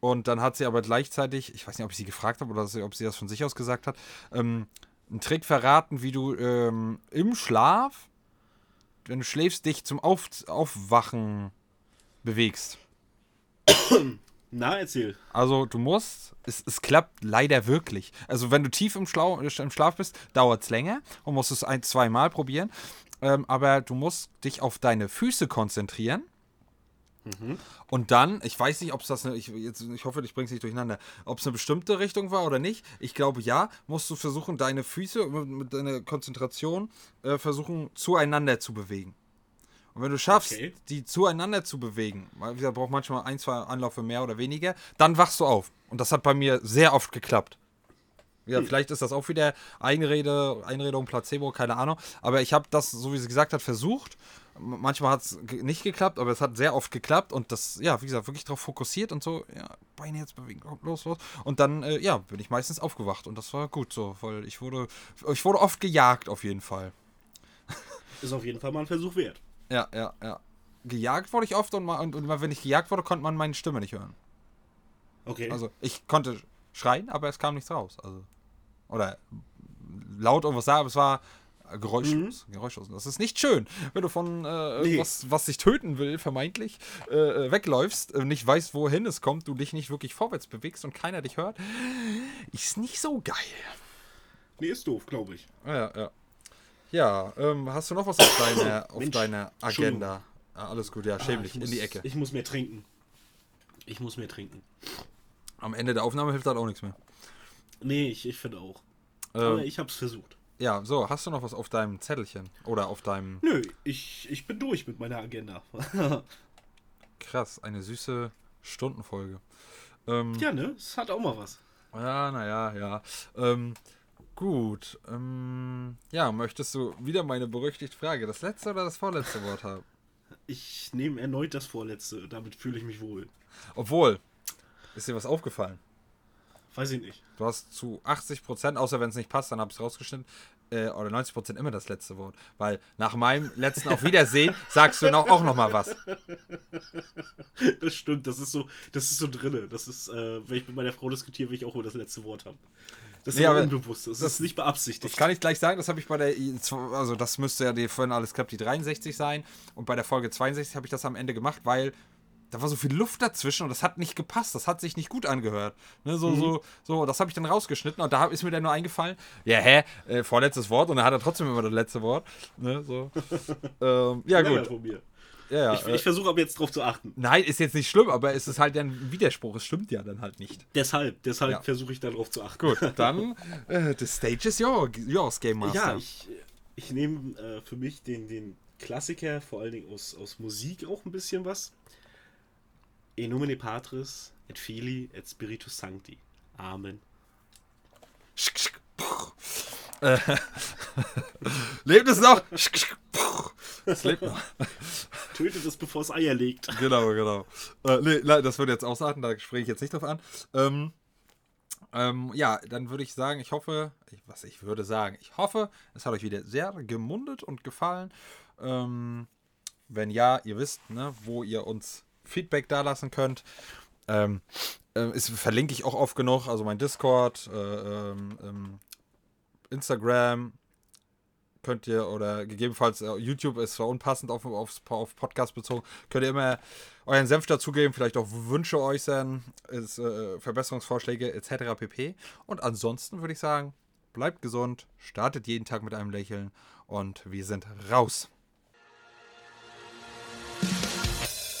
Und dann hat sie aber gleichzeitig, ich weiß nicht, ob ich sie gefragt habe oder ob sie das von sich aus gesagt hat, ähm, einen Trick verraten, wie du ähm, im Schlaf, wenn du schläfst, dich zum Auf Aufwachen bewegst. Na, erzähl. Also du musst, es, es klappt leider wirklich. Also wenn du tief im, Schlau, im Schlaf bist, dauert es länger und musst es ein, zwei Mal probieren. Ähm, aber du musst dich auf deine Füße konzentrieren Und dann, ich weiß nicht, ob es das eine, ich, jetzt, ich hoffe, ich bringe es nicht durcheinander, ob es eine bestimmte Richtung war oder nicht. Ich glaube ja, musst du versuchen, deine Füße mit, mit deiner Konzentration äh, versuchen, zueinander zu bewegen. Und wenn du schaffst, Okay. die zueinander zu bewegen, weil gesagt, braucht manchmal ein, zwei Anläufe mehr oder weniger, dann wachst du auf. Und das hat bei mir sehr oft geklappt. Ja, vielleicht ist das auch wieder Einrede, Einredung, Placebo, keine Ahnung. Aber ich habe das, so wie sie gesagt hat, versucht. Manchmal hat es nicht geklappt, aber es hat sehr oft geklappt und das, ja, wie gesagt, wirklich darauf fokussiert und so, ja, Beine jetzt bewegen, los, los. Und dann, äh, ja, bin ich meistens aufgewacht und das war gut so, weil ich wurde, ich wurde oft gejagt auf jeden Fall. Ist auf jeden Fall mal ein Versuch wert. Ja, ja, ja. Gejagt wurde ich oft und, mal, und, und wenn ich gejagt wurde, konnte man meine Stimme nicht hören. Okay. Also ich konnte schreien, aber es kam nichts raus. Also, oder laut irgendwas sagen, aber es war geräuschlos. geräuschlos. Das ist nicht schön, wenn du von äh, irgendwas, was dich töten will, vermeintlich, äh, äh, wegläufst, äh, nicht weißt, wohin es kommt, du dich nicht wirklich vorwärts bewegst und keiner dich hört. Ist nicht so geil. nee, ist doof, glaube ich. Ja, ja. Ja, ähm, hast du noch was auf deiner, auf Mensch, deiner Entschuldigung. Agenda? Ah, alles gut, ja, schäm Ah, muss, in die Ecke. Ich muss mehr trinken. Ich muss mehr trinken. Am Ende der Aufnahme hilft halt auch nichts mehr. Nee, ich, ich finde auch. Ähm, Aber ich hab's versucht. Ja, so, hast du noch was auf deinem Zettelchen? Oder auf deinem. Nö, ich, ich bin durch mit meiner Agenda. Krass, eine süße Stundenfolge. Ähm, ja, ne? Es hat auch mal was. ja, naja, ja. Ähm, gut. Ähm, ja, möchtest du wieder meine berüchtigte Frage, das letzte oder das vorletzte Wort haben? Ich nehme erneut das vorletzte. Damit fühle ich mich wohl. Obwohl, ist dir was aufgefallen? Weiß ich nicht. Du hast zu 80%, außer wenn es nicht passt, dann habe ich es rausgeschnitten, äh, oder 90% immer das letzte Wort. Weil nach meinem letzten Auf Wiedersehen sagst du noch, auch noch mal was. Das stimmt, das ist so, das ist so drinne. Das ist, äh, wenn ich mit meiner Frau diskutiere, will ich auch immer das letzte Wort haben. Das ist Nee, aber unbewusst. Das, das- ist nicht Das beabsichtigt. kann ich gleich sagen, das habe ich bei der, also das müsste ja die vorhin alles klappt, die 63 sein. Und bei der Folge 62 habe ich das am Ende gemacht, weil da war so viel Luft dazwischen und das hat nicht gepasst. Das hat sich nicht gut angehört. Ne, so, so, so, das habe ich dann rausgeschnitten und da ist mir dann nur eingefallen, ja, hä, äh, vorletztes Wort und dann hat er trotzdem immer das letzte Wort. Ne, so. ähm, ja, gut. Ja, ja, Ich, äh, ich versuche aber jetzt drauf zu achten. nein, ist jetzt nicht schlimm, aber es ist halt ein Widerspruch. Es stimmt ja dann halt nicht. Deshalb, deshalb Ja. versuche ich darauf zu achten. Gut, dann, äh, the stage is your, yours, Game Master. Ja, ich, ich nehme äh, für mich den, den Klassiker, vor allen Dingen aus, aus Musik auch ein bisschen was. E nomine Patris, et Fili, et Spiritus Sancti. Amen. Schick, schick. Äh, lebt es noch? Schick, schick. Es lebt noch. Tötet es, bevor es Eier legt. Genau, genau. Äh, nee, das würde jetzt ausarten, da spreche ich jetzt nicht drauf an. Ähm, ähm, ja, dann würde ich sagen, ich hoffe, ich, was ich würde sagen, ich hoffe, es hat euch wieder sehr gemundet und gefallen. Ähm, wenn ja, ihr wisst, ne, wo ihr uns Feedback dalassen könnt. Ähm, äh, ist, verlinke ich auch oft genug, also mein Discord, äh, ähm, ähm, Instagram könnt ihr oder gegebenenfalls äh, YouTube ist zwar unpassend auf, auf, auf Podcast bezogen, könnt ihr immer euren Senf dazugeben, vielleicht auch Wünsche äußern, ist, äh, Verbesserungsvorschläge etc. pp. Und ansonsten würde ich sagen, bleibt gesund, startet jeden Tag mit einem Lächeln und wir sind raus.